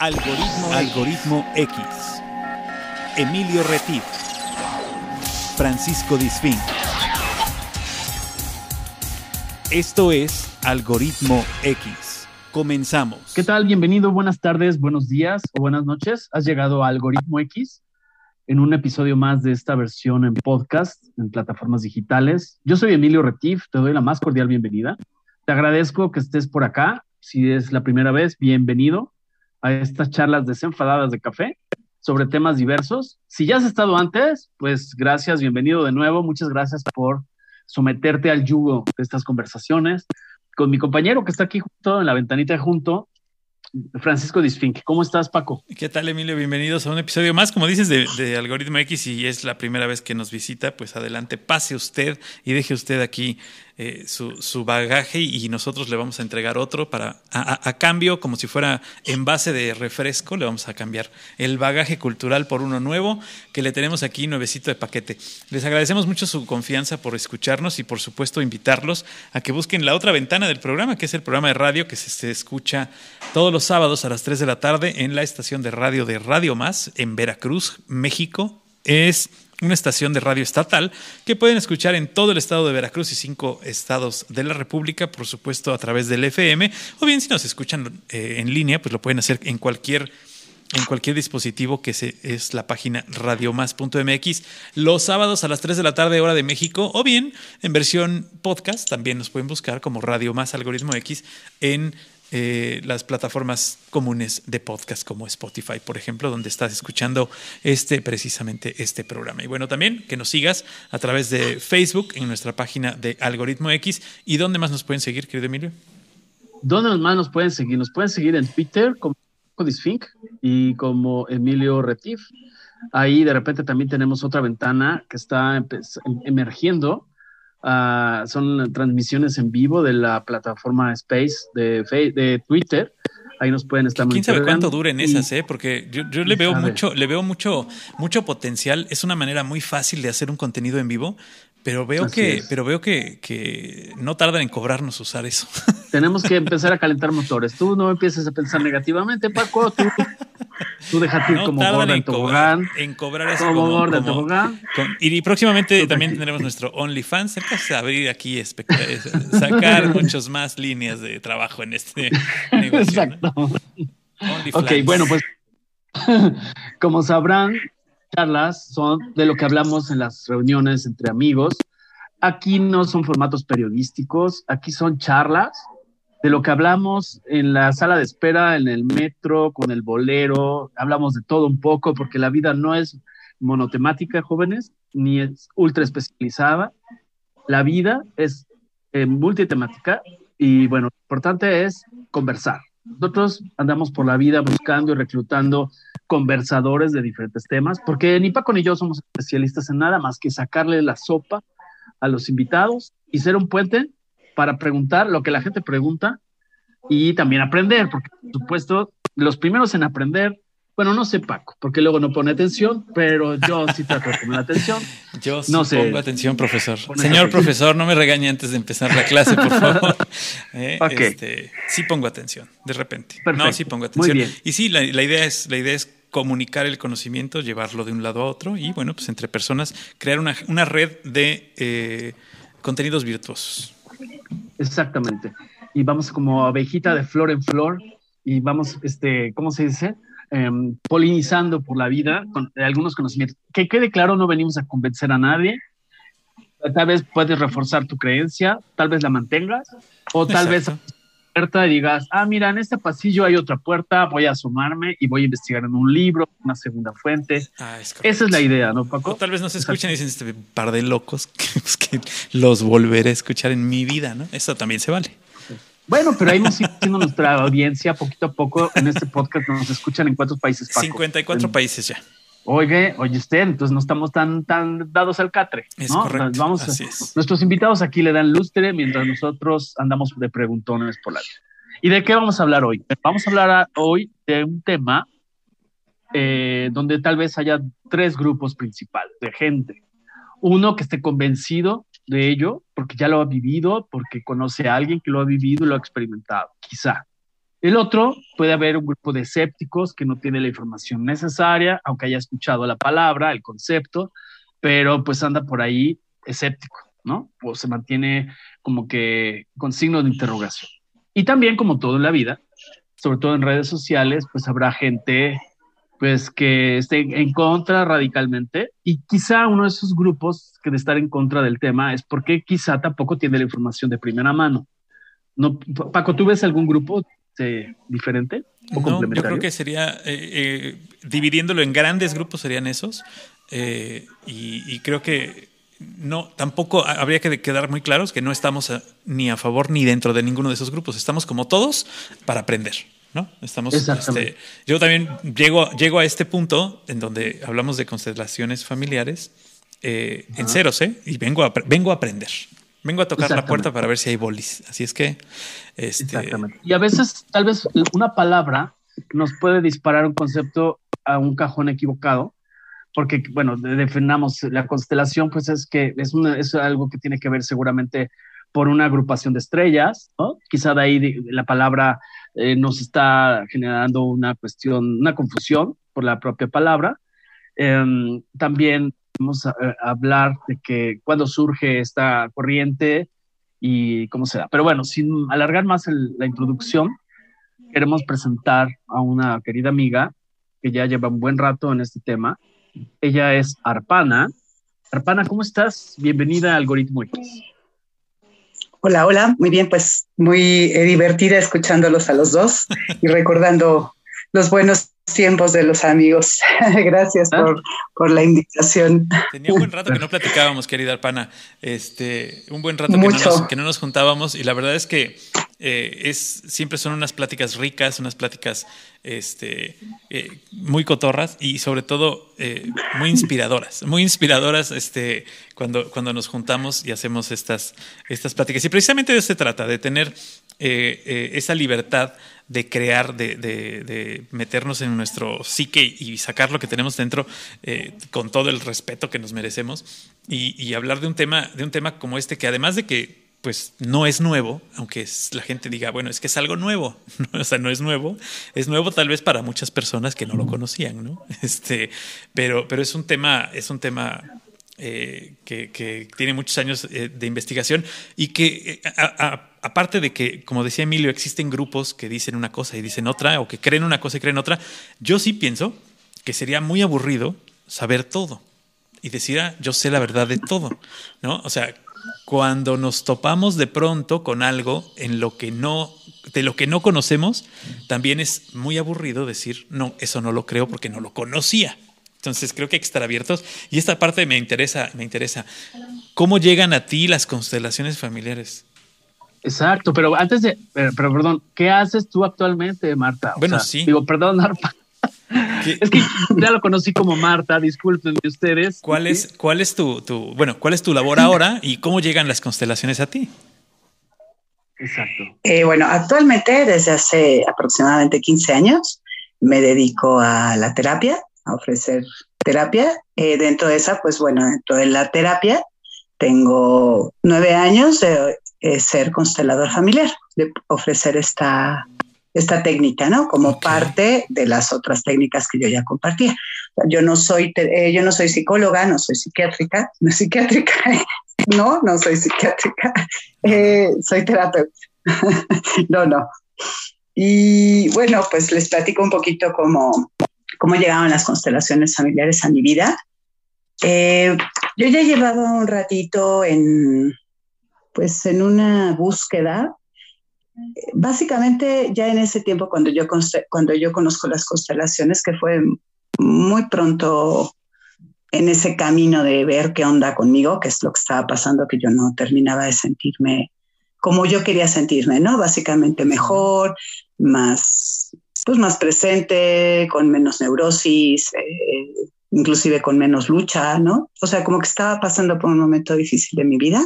Algoritmo, Algoritmo X. Emilio Retif. Francisco Disfín. Esto es Algoritmo X. Comenzamos. ¿Qué tal? Bienvenido, buenas tardes, buenos días o buenas noches. Has llegado a Algoritmo X en un episodio más de esta versión en podcast, en plataformas digitales. Yo soy Emilio Retif, te doy la más cordial bienvenida. Te agradezco que estés por acá. Si es la primera vez, bienvenido a estas charlas desenfadadas de café sobre temas diversos. Si ya has estado antes, pues gracias, bienvenido de nuevo. Muchas gracias por someterte al yugo de estas conversaciones. Con mi compañero que está aquí junto en la ventanita junto, Francisco Disfink. ¿Cómo estás, Paco? ¿Qué tal, Emilio? Bienvenidos a un episodio más, como dices, de, de, Algoritmo X y es la primera vez que nos visita, pues adelante, pase usted y deje usted aquí eh, su, su, bagaje y nosotros le vamos a entregar otro para, a, cambio, como si fuera en base de refresco, le vamos a cambiar el bagaje cultural por uno nuevo que le tenemos aquí nuevecito de paquete. Les agradecemos mucho su confianza por escucharnos y por supuesto invitarlos a que busquen la otra ventana del programa, que es el programa de radio que se, se escucha todos los sábados a las 3 de la tarde en la estación de radio de Radio Más en Veracruz, México. Es una estación de radio estatal que pueden escuchar en todo el estado de Veracruz y cinco estados de la República, por supuesto a través del FM, o bien si nos escuchan eh, en línea, pues lo pueden hacer en cualquier en cualquier dispositivo que se, es la página radiomás.mx los sábados a las 3 de la tarde hora de México. O bien en versión podcast también nos pueden buscar como Radio Más Algoritmo X en eh, las plataformas comunes de podcast como Spotify, por ejemplo, donde estás escuchando este precisamente este programa. Y bueno, también que nos sigas a través de Facebook en nuestra página de Algoritmo X. ¿Y dónde más nos pueden seguir, querido Emilio? ¿Dónde más nos pueden seguir? Nos pueden seguir en Twitter como Disfink y como Emilio Retif. Ahí de repente también tenemos otra ventana que está emergiendo Uh, son transmisiones en vivo de la plataforma Space de, de Twitter. Ahí nos pueden estar ¿Quién sabe cuánto duren esas, eh? Porque yo, yo le veo sabe? mucho, le veo mucho, mucho potencial. Es una manera muy fácil de hacer un contenido en vivo, pero veo Así que, es. pero veo que, que, no tardan en cobrarnos usar eso. Tenemos que empezar a calentar motores. Tú no empieces a pensar negativamente, Paco. Tú, tú déjate ir no como gorda en tobogán. Cobrar, en cobrar eso como, como gorda en tobogán. Con, y próximamente tú también tendremos nuestro OnlyFans. Cerca de abrir aquí, sacar muchas más líneas de trabajo en este negocio. Exacto. ¿no? Ok, bueno, pues como sabrán, charlas son de lo que hablamos en las reuniones entre amigos. Aquí no son formatos periodísticos, aquí son charlas de lo que hablamos en la sala de espera, en el metro, con el bolero, hablamos de todo un poco, porque la vida no es monotemática, jóvenes, ni es ultra especializada. La vida es eh, multitemática y bueno, lo importante es conversar. Nosotros andamos por la vida buscando y reclutando conversadores de diferentes temas, porque ni Paco ni yo somos especialistas en nada más que sacarle la sopa a los invitados y ser un puente para preguntar lo que la gente pregunta y también aprender, porque por supuesto los primeros en aprender, bueno, no sé Paco, porque luego no pone atención, pero yo sí trato de poner atención. Yo sí no sé. pongo atención, profesor. Señor atención. profesor, no me regañe antes de empezar la clase, por favor. Eh, okay. este, sí pongo atención, de repente. Perfecto. No, sí pongo atención. Muy bien. Y sí, la, la, idea es, la idea es comunicar el conocimiento, llevarlo de un lado a otro y, bueno, pues entre personas crear una, una red de eh, contenidos virtuosos. Exactamente. Y vamos como abejita de flor en flor y vamos, este, ¿cómo se dice? Eh, polinizando por la vida con algunos conocimientos. Que quede claro, no venimos a convencer a nadie. Tal vez puedes reforzar tu creencia, tal vez la mantengas, o tal vez puerta y digas, ah, mira, en este pasillo hay otra puerta, voy a asomarme y voy a investigar en un libro, una segunda fuente. Ah, es Esa es la idea, ¿no, Paco? O tal vez no se escuchan y dicen este par de locos que, pues, que los volveré a escuchar en mi vida, ¿no? Eso también se vale. Bueno, pero ahí nos siendo nuestra audiencia poquito a poco en este podcast. Nos escuchan en cuántos países, Paco? 54 en, países ya. Oye, oye usted, entonces no estamos tan, tan dados al catre. Es ¿no? correcto. Vamos, Así es. Nuestros invitados aquí le dan lustre mientras nosotros andamos de preguntones por la vida. ¿Y de qué vamos a hablar hoy? Vamos a hablar hoy de un tema eh, donde tal vez haya tres grupos principales de gente. Uno que esté convencido de ello, porque ya lo ha vivido, porque conoce a alguien que lo ha vivido y lo ha experimentado, quizá. El otro puede haber un grupo de escépticos que no tiene la información necesaria, aunque haya escuchado la palabra, el concepto, pero pues anda por ahí escéptico, ¿no? O se mantiene como que con signo de interrogación. Y también, como todo en la vida, sobre todo en redes sociales, pues habrá gente pues que esté en contra radicalmente y quizá uno de esos grupos que de estar en contra del tema es porque quizá tampoco tiene la información de primera mano. No, Paco, ¿tú ves algún grupo este, diferente? O no, yo creo que sería, eh, eh, dividiéndolo en grandes grupos serían esos. Eh, y, creo que no, tampoco habría que quedar muy claros que no estamos ni a favor ni dentro de ninguno de esos grupos. Estamos como todos para aprender. ¿no? Estamos, este, yo también llego, llego a este punto en donde hablamos de constelaciones familiares en ceros, ¿eh? Y vengo a, vengo a aprender. Vengo a tocar la puerta para ver si hay bolis. Así es que. Este... Exactamente. Y a veces, tal vez una palabra nos puede disparar un concepto a un cajón equivocado, porque, bueno, defendamos la constelación, pues es que es, es algo que tiene que ver seguramente por una agrupación de estrellas, ¿no? Quizá de ahí la palabra eh, nos está generando una cuestión, una confusión por la propia palabra. Em, también vamos a, hablar de que cuando surge esta corriente y cómo se da. Pero bueno, sin alargar más la introducción, queremos presentar a una querida amiga que ya lleva un buen rato en este tema. Ella es Arpana. Arpana, ¿cómo estás? Bienvenida a Algoritmo. Hola, hola, muy bien, pues muy eh, divertida escuchándolos a los dos y recordando los buenos tiempos de los amigos. Gracias ah. por, la invitación. Tenía un buen rato que no platicábamos, querida Arpana. Este, un buen rato que no, nos, que no, nos, juntábamos y la verdad es que eh, es, siempre son unas pláticas ricas, unas pláticas este, eh, muy cotorras y sobre todo eh, muy inspiradoras, muy inspiradoras este, cuando, cuando nos juntamos y hacemos estas, estas pláticas. Y precisamente de eso se trata, de tener esa libertad de crear, de, de, meternos en nuestro psique y sacar lo que tenemos dentro eh, con todo el respeto que nos merecemos y, hablar de un tema, de un tema como este que además de que pues no es nuevo, aunque la gente diga, bueno, es que es algo nuevo, o sea, no es nuevo, es nuevo tal vez para muchas personas que no lo conocían, ¿no? Este, pero, pero es un tema, es un tema eh, que, tiene muchos años eh, de investigación y que, eh, aparte de que, como decía Emilio, existen grupos que dicen una cosa y dicen otra, o que creen una cosa y creen otra, yo sí pienso que sería muy aburrido saber todo y decir, ah, yo sé la verdad de todo, ¿no? O sea, cuando nos topamos de pronto con algo en lo que no, de lo que no conocemos, también es muy aburrido decir, no, eso no lo creo porque no lo conocía. Entonces creo que hay que estar abiertos. Y esta parte me interesa, me interesa. ¿Cómo llegan a ti las constelaciones familiares? Exacto, pero antes de, pero, perdón, ¿qué haces tú actualmente, Marta? bueno, sí. Digo, perdón, Marta. Es que ya lo conocí como Marta, disculpenme ustedes. ¿Cuál es, cuál es tu, tu, bueno, cuál es tu labor ahora y cómo llegan las constelaciones a ti? Exacto. Eh, bueno, actualmente desde hace aproximadamente 15 años me dedico a la terapia ofrecer terapia. Eh, dentro de esa, pues bueno, dentro de la terapia tengo nueve años de eh, ser constelador familiar, de ofrecer esta, esta técnica, ¿no? Como parte de las otras técnicas que yo ya compartía. Yo no soy, eh, yo no soy psicóloga, no soy psiquiátrica, no psiquiátrica, no, no soy psiquiátrica, soy terapeuta. no, no. Y bueno, pues les platico un poquito cómo, cómo llegaban las constelaciones familiares a mi vida. Eh, yo ya llevaba un ratito en, pues, en una búsqueda. Básicamente, ya en ese tiempo, cuando yo, cuando yo conozco las constelaciones, que fue muy pronto en ese camino de ver qué onda conmigo, qué es lo que estaba pasando, que yo no terminaba de sentirme como yo quería sentirme, ¿no? Básicamente mejor, más pues más presente, con menos neurosis, eh, inclusive con menos lucha, ¿no? O sea, como que estaba pasando por un momento difícil de mi vida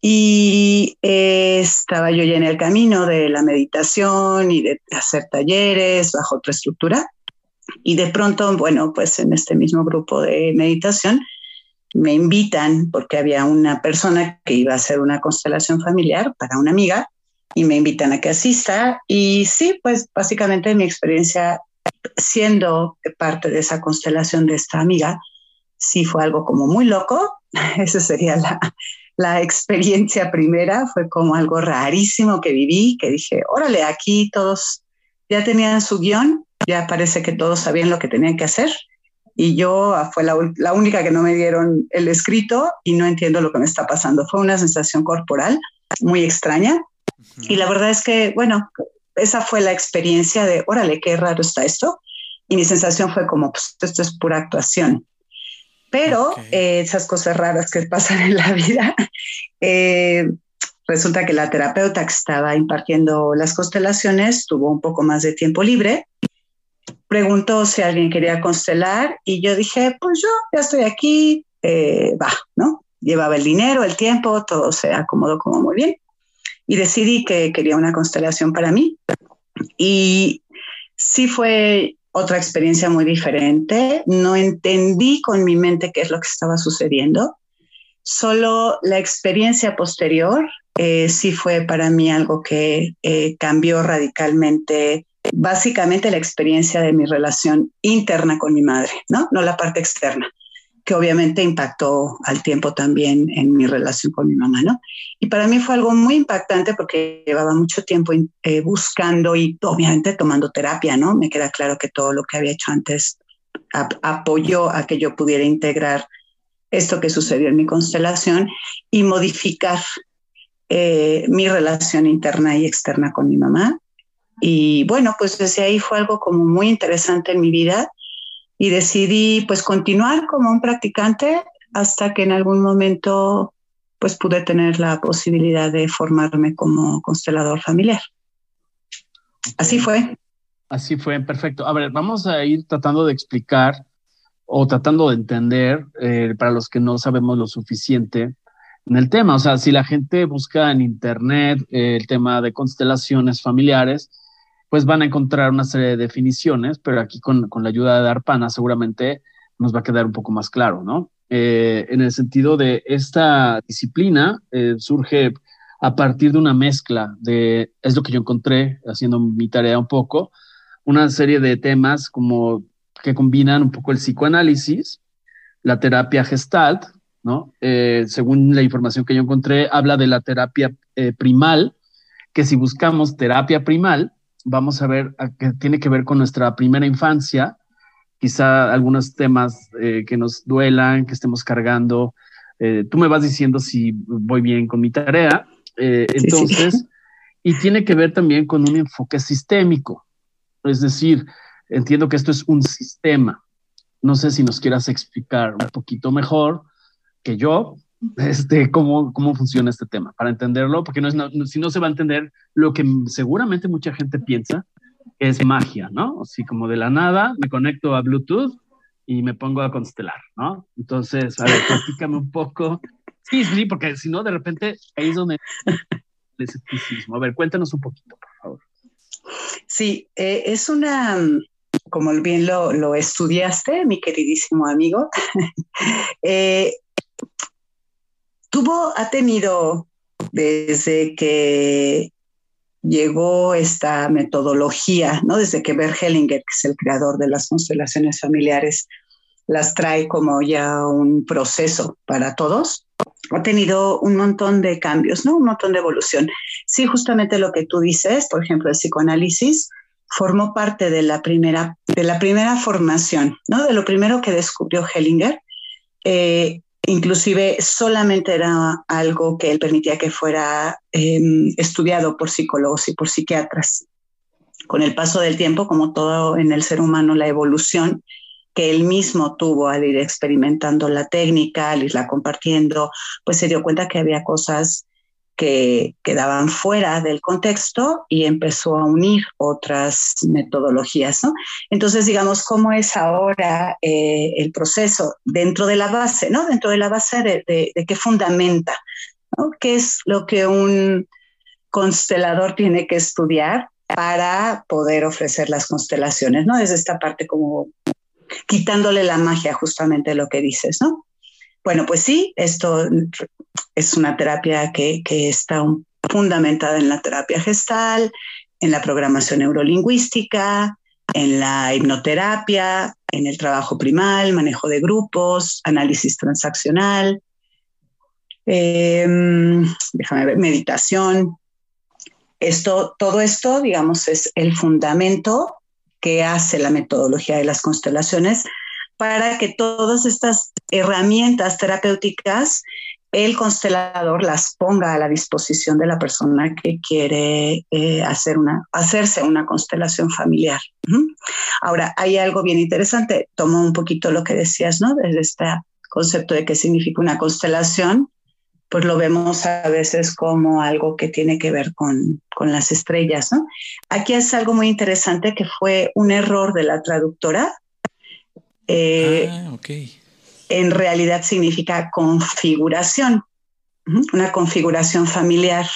y eh, estaba yo ya en el camino de la meditación y de hacer talleres bajo otra estructura. Y de pronto, bueno, pues en este mismo grupo de meditación me invitan porque había una persona que iba a hacer una constelación familiar para una amiga y me invitan a que asista. Y sí, pues básicamente mi experiencia siendo parte de esa constelación de esta amiga, sí fue algo como muy loco. Esa sería la, la experiencia primera, fue como algo rarísimo que viví, que dije, órale, aquí todos ya tenían su guion, ya parece que todos sabían lo que tenían que hacer. Y yo fue la, la única que no me dieron el escrito y no entiendo lo que me está pasando. Fue una sensación corporal muy extraña. Y la verdad es que, bueno, esa fue la experiencia de, órale, qué raro está esto. Y mi sensación fue como, pues esto es pura actuación. Pero eh, esas cosas raras que pasan en la vida, eh, resulta que la terapeuta que estaba impartiendo las constelaciones tuvo un poco más de tiempo libre. Preguntó si alguien quería constelar y yo dije, pues yo ya estoy aquí, eh, va, ¿no? Llevaba el dinero, el tiempo, todo se acomodó como muy bien y decidí que quería una constelación para mí. Y sí fue otra experiencia muy diferente. No entendí con mi mente qué es lo que estaba sucediendo. Solo la experiencia posterior eh, sí fue para mí algo que eh, cambió radicalmente, básicamente la experiencia de mi relación interna con mi madre, ¿no? No la parte externa que obviamente impactó al tiempo también en mi relación con mi mamá, ¿no? Y para mí fue algo muy impactante porque llevaba mucho tiempo eh, buscando y obviamente tomando terapia, ¿no? Me queda claro que todo lo que había hecho antes apoyó a que yo pudiera integrar esto que sucedió en mi constelación y modificar eh, mi relación interna y externa con mi mamá. Y bueno, pues desde ahí fue algo como muy interesante en mi vida y decidí pues continuar como un practicante hasta que en algún momento pues pude tener la posibilidad de formarme como constelador familiar. Así fue. Así fue, perfecto. A ver, vamos a ir tratando de explicar o tratando de entender eh, para los que no sabemos lo suficiente en el tema. O sea, si la gente busca en internet eh, el tema de constelaciones familiares, pues van a encontrar una serie de definiciones, pero aquí con, la ayuda de Arpana seguramente nos va a quedar un poco más claro, ¿no? Eh, en el sentido de esta disciplina eh, surge a partir de una mezcla de, es lo que yo encontré haciendo mi tarea un poco, una serie de temas como que combinan un poco el psicoanálisis, la terapia gestalt, ¿no? Eh, según la información que yo encontré, habla de la terapia primal, que si buscamos terapia primal, vamos a ver que tiene que ver con nuestra primera infancia, quizá algunos temas eh, que nos duelan, que estemos cargando. Eh, tú me vas diciendo si voy bien con mi tarea. Eh, entonces, y tiene que ver también con un enfoque sistémico. Es decir, entiendo que esto es un sistema. No sé si nos quieras explicar un poquito mejor que yo, este, cómo, cómo funciona este tema, para entenderlo, porque no es, si no se va a entender lo que seguramente mucha gente piensa, es magia, ¿no? Así como de la nada me conecto a Bluetooth y me pongo a constelar, ¿no? Entonces, a ver, platícame un poco. Sí, sí, porque si no, de repente ahí es donde el escepticismo. A ver, cuéntanos un poquito, por favor. Sí, eh, es una, como bien lo, lo, estudiaste, mi queridísimo amigo, eh, tuvo, ha tenido desde que llegó esta metodología, ¿no? Desde que Bert Hellinger, que es el creador de las constelaciones familiares, las trae como ya un proceso para todos, ha tenido un montón de cambios, ¿no? Un montón de evolución. Sí, justamente lo que tú dices, por ejemplo, el psicoanálisis formó parte de la primera, de la primera formación, ¿no? De lo primero que descubrió Hellinger. Eh, Inclusive solamente era algo que él permitía que fuera em, estudiado por psicólogos y por psiquiatras. Con el paso del tiempo, como todo en el ser humano, la evolución que él mismo tuvo al ir experimentando la técnica, al irla compartiendo, pues se dio cuenta que había cosas que quedaban fuera del contexto y empezó a unir otras metodologías. ¿no? Entonces, digamos, ¿cómo es ahora eh, el proceso dentro de la base, ¿no? dentro de la base de, qué fundamenta, ¿no? qué es lo que un constelador tiene que estudiar para poder ofrecer las constelaciones, ¿no? Desde esta parte como quitándole la magia justamente lo que dices, ¿no? Bueno, pues sí, esto es una terapia que, está fundamentada en la terapia gestal, en la programación neurolingüística, en la hipnoterapia, en el trabajo primal, manejo de grupos, análisis transaccional, em, déjame ver, meditación. Esto, todo esto, digamos, es el fundamento que hace la metodología de las constelaciones para que todas estas herramientas terapéuticas el constelador las ponga a la disposición de la persona que quiere eh, hacer una, hacerse una constelación familiar. Ahora, hay algo bien interesante, tomo un poquito lo que decías, ¿no? Desde este concepto de qué significa una constelación, pues lo vemos a veces como algo que tiene que ver con, con las estrellas, ¿no? Aquí es algo muy interesante que fue un error de la traductora. Eh, ah, okay en realidad significa configuración, una configuración familiar.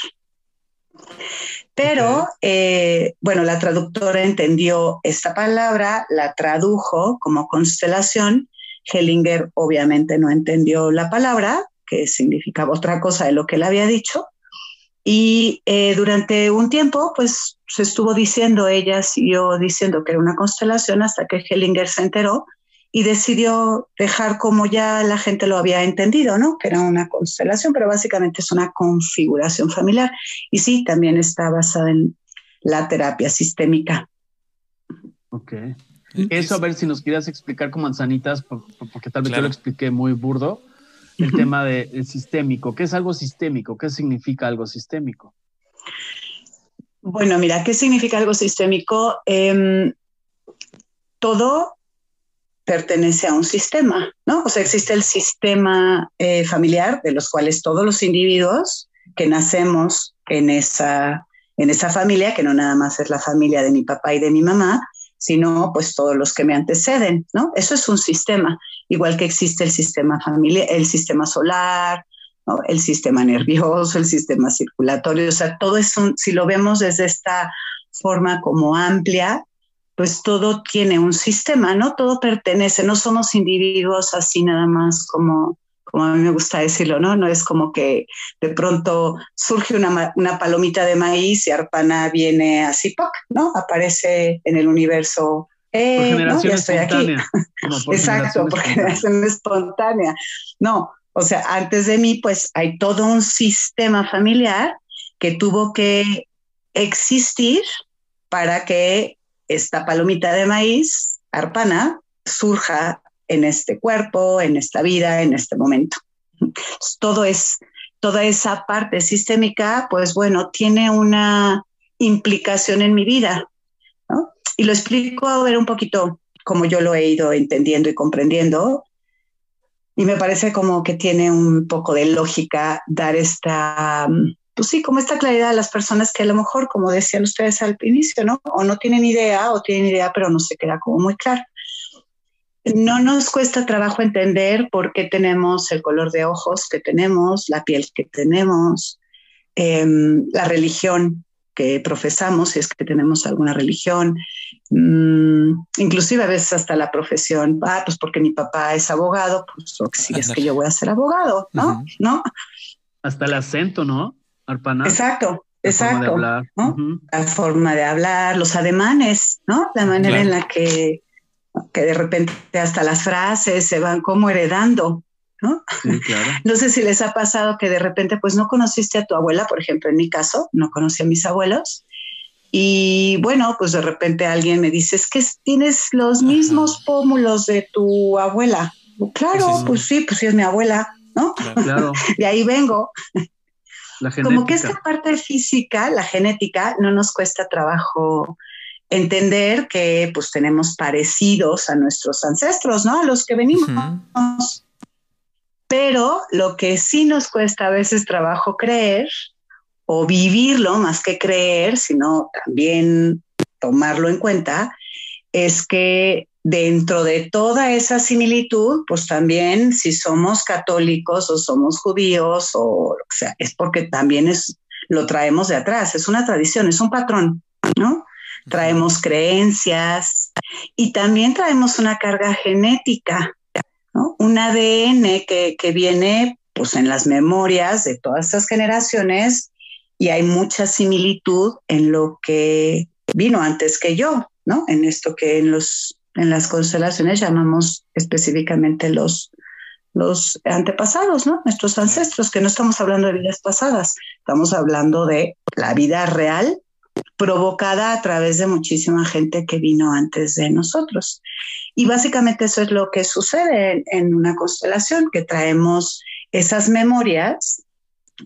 Pero, eh, bueno, la traductora entendió esta palabra, la tradujo como constelación. Hellinger obviamente no entendió la palabra, que significaba otra cosa de lo que él había dicho. Y eh, durante un tiempo, pues se estuvo diciendo, ella siguió diciendo que era una constelación hasta que Hellinger se enteró y decidió dejar como ya la gente lo había entendido, ¿no? Que era una constelación, pero básicamente es una configuración familiar. Y sí, también está basada en la terapia sistémica. Ok. Eso a ver si nos quieras explicar con manzanitas, porque tal vez yo lo expliqué muy burdo, el tema del sistémico. ¿Qué es algo sistémico? ¿Qué significa algo sistémico? Bueno, mira, ¿qué significa algo sistémico? Em, todo pertenece a un sistema, ¿no? O sea, existe el sistema eh, familiar de los cuales todos los individuos que nacemos en esa, en esa familia, que no nada más es la familia de mi papá y de mi mamá, sino pues todos los que me anteceden, ¿no? Eso es un sistema, igual que existe el sistema familiar, el sistema solar, el sistema nervioso, el sistema circulatorio, o sea, todo es un, si lo vemos desde esta forma como amplia, pues todo tiene un sistema, ¿no? Todo pertenece, no somos individuos así nada más como, como a mí me gusta decirlo, ¿no? No es como que de pronto surge una, palomita de maíz y Arpana viene así, ¡poc! ¿no? Aparece en el universo. Eh, ¿no? Ya estoy aquí. Exacto, por generación espontánea. No, o sea, antes de mí, pues hay todo un sistema familiar que tuvo que existir para que esta palomita de maíz, arpana, surja en este cuerpo, en esta vida, en este momento. todo es, toda esa parte sistémica, pues bueno, tiene una implicación en mi vida. Y lo explico a ver un poquito como yo lo he ido entendiendo y comprendiendo. Y me parece como que tiene un poco de lógica dar esta pues sí, como esta claridad a las personas que a lo mejor, como decían ustedes al inicio, ¿no? O no tienen idea o tienen idea, pero no se queda como muy claro. No nos cuesta trabajo entender por qué tenemos el color de ojos que tenemos, la piel que tenemos, em, la religión que profesamos, si es que tenemos alguna religión, mm, inclusive a veces hasta la profesión, ah, pues porque mi papá es abogado, pues si es que yo voy a ser abogado, ¿no? ¿No? Hasta el acento, ¿no? Exacto, exacto. La forma de hablar, los ademanes, ¿no? La manera en la que, que de repente hasta las frases se van como heredando, ¿no? no sé si les ha pasado que de repente pues no conociste a tu abuela, por ejemplo, en mi caso, no conocí a mis abuelos. Y bueno, pues de repente alguien me dice, es que tienes los mismos pómulos de tu abuela. Claro, pues sí, pues sí es mi abuela, ¿no? Claro. de ahí vengo. Como que esta parte física, la genética, no nos cuesta trabajo entender que pues tenemos parecidos a nuestros ancestros, ¿no? A los que venimos. Pero lo que sí nos cuesta a veces trabajo creer o vivirlo más que creer, sino también tomarlo en cuenta, es que dentro de toda esa similitud, pues también si somos católicos o somos judíos o que sea, es porque también es, lo traemos de atrás, es una tradición, es un patrón, ¿no? Traemos creencias y también traemos una carga genética, ¿no? Un ADN que, que viene pues en las memorias de todas estas generaciones y hay mucha similitud en lo que vino antes que yo, ¿no? En esto que en los en las constelaciones llamamos específicamente los los antepasados, ¿no? Nuestros ancestros, que no estamos hablando de vidas pasadas, estamos hablando de la vida real provocada a través de muchísima gente que vino antes de nosotros. Y básicamente eso es lo que sucede en, una constelación, que traemos esas memorias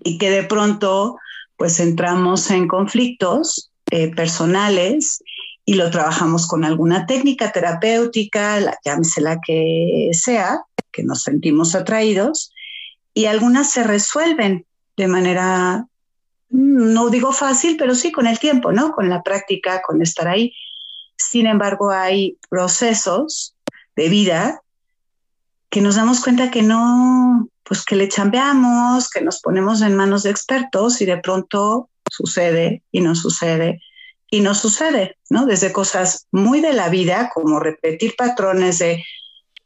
y que de pronto pues entramos en conflictos eh, personales y lo trabajamos con alguna técnica terapéutica, la, llámese la que sea, que nos sentimos atraídos, y algunas se resuelven de manera, mm, no digo fácil, pero sí con el tiempo, ¿no? Con la práctica, con estar ahí. Sin embargo, hay procesos de vida que nos damos cuenta que no, pues que le chambeamos, que nos ponemos en manos de expertos y de pronto sucede y no sucede y no sucede, ¿no? Desde cosas muy de la vida, como repetir patrones de,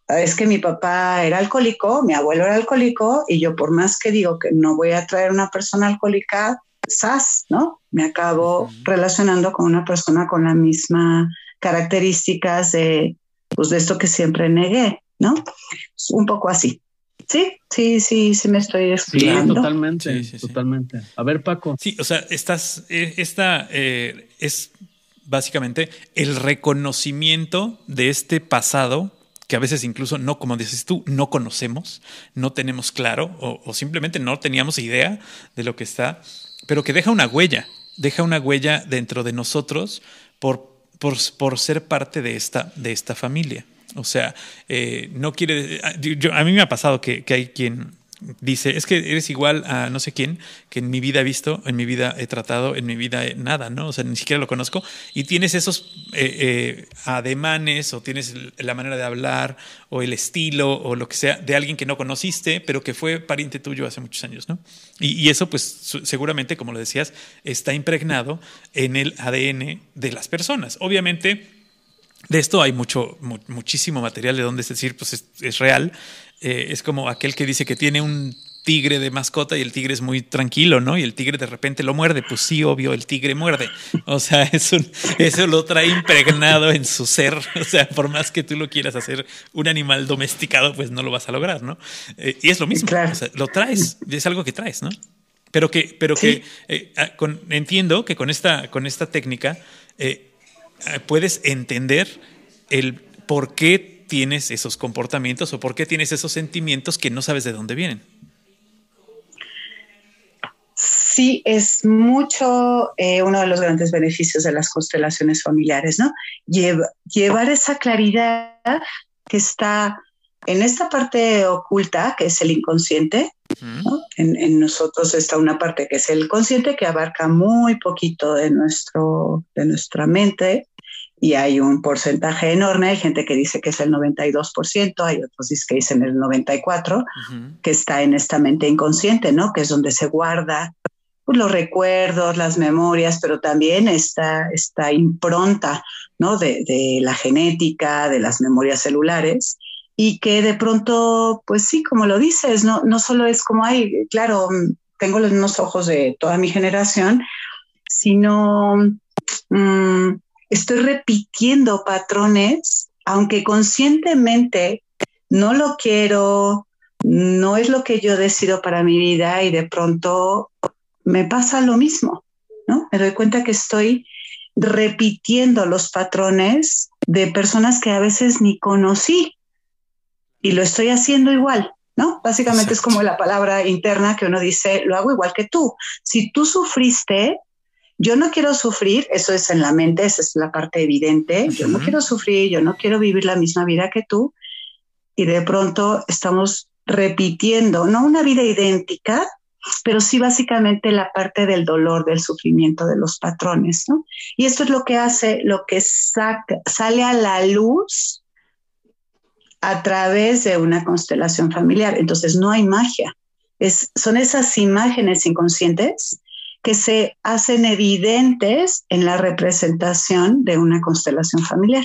es que mi papá era alcohólico, mi abuelo era alcohólico, y yo por más que digo que no voy a traer una persona alcohólica, sas, ¿no? Me acabo relacionando con una persona con las mismas características de, pues, de esto que siempre negué, ¿no? Un poco así. Sí, sí, sí, sí me estoy explicando. Sí, totalmente, totalmente. A ver, Paco. Sí, o sea, estás, eh, esta eh, es básicamente el reconocimiento de este pasado que a veces incluso no, como dices tú, no conocemos, no tenemos claro o, simplemente no teníamos idea de lo que está, pero que deja una huella, deja una huella dentro de nosotros por, por, por ser parte de esta, de esta familia. O sea, eh, no quiere. a mí me ha pasado que, hay quien dice, es que eres igual a no sé quién que en mi vida he visto, en mi vida he tratado, en mi vida nada, ¿no? O sea, ni siquiera lo conozco. Y tienes esos eh, eh, ademanes o tienes la manera de hablar o el estilo o lo que sea de alguien que no conociste, pero que fue pariente tuyo hace muchos años, ¿no? Y, y eso, pues seguramente, como lo decías, está impregnado en el ADN de las personas. Obviamente de esto hay mucho, muchísimo material de donde es decir, pues es, real. Eh, es como aquel que dice que tiene un tigre de mascota y el tigre es muy tranquilo, ¿no? Y el tigre de repente lo muerde. Pues sí, obvio, el tigre muerde. O sea, es eso lo trae impregnado en su ser. O sea, por más que tú lo quieras hacer un animal domesticado, pues no lo vas a lograr, ¿no? Eh, y es lo mismo. O sea, lo traes, es algo que traes, ¿no? Pero que, pero que eh, ah, entiendo que con esta, con esta técnica eh, puedes entender el por qué tienes esos comportamientos o por qué tienes esos sentimientos que no sabes de dónde vienen. Sí, es mucho eh, uno de los grandes beneficios de las constelaciones familiares, ¿no? llevar esa claridad que está en esta parte oculta, que es el inconsciente, en, en, nosotros está una parte que es el consciente, que abarca muy poquito de, nuestro, de nuestra mente, y hay un porcentaje enorme, hay gente que dice que es el 92%, hay otros que dicen el 94%, que está en esta mente inconsciente, ¿no? Que es donde se guarda pues, los recuerdos, las memorias, pero también esta, esta impronta, ¿no? De, de, la genética, de las memorias celulares, y que de pronto, pues sí, como lo dices, no, no solo es como, hay, claro, tengo los mismos ojos de toda mi generación, sino... Mm, estoy repitiendo patrones, aunque conscientemente no lo quiero, no es lo que yo decido para mi vida y de pronto me pasa lo mismo, ¿no? Me doy cuenta que estoy repitiendo los patrones de personas que a veces ni conocí y lo estoy haciendo igual, ¿no? Básicamente es como la palabra interna que uno dice, lo hago igual que tú. Si tú sufriste, yo no quiero sufrir, eso es en la mente, esa es la parte evidente, yo no quiero sufrir, yo no quiero vivir la misma vida que tú, y de pronto estamos repitiendo, no una vida idéntica, pero sí básicamente la parte del dolor, del sufrimiento, de los patrones, ¿no? Y esto es lo que hace, lo que saca, sale a la luz a través de una constelación familiar. Entonces no hay magia, es, son esas imágenes inconscientes que se hacen evidentes en la representación de una constelación familiar.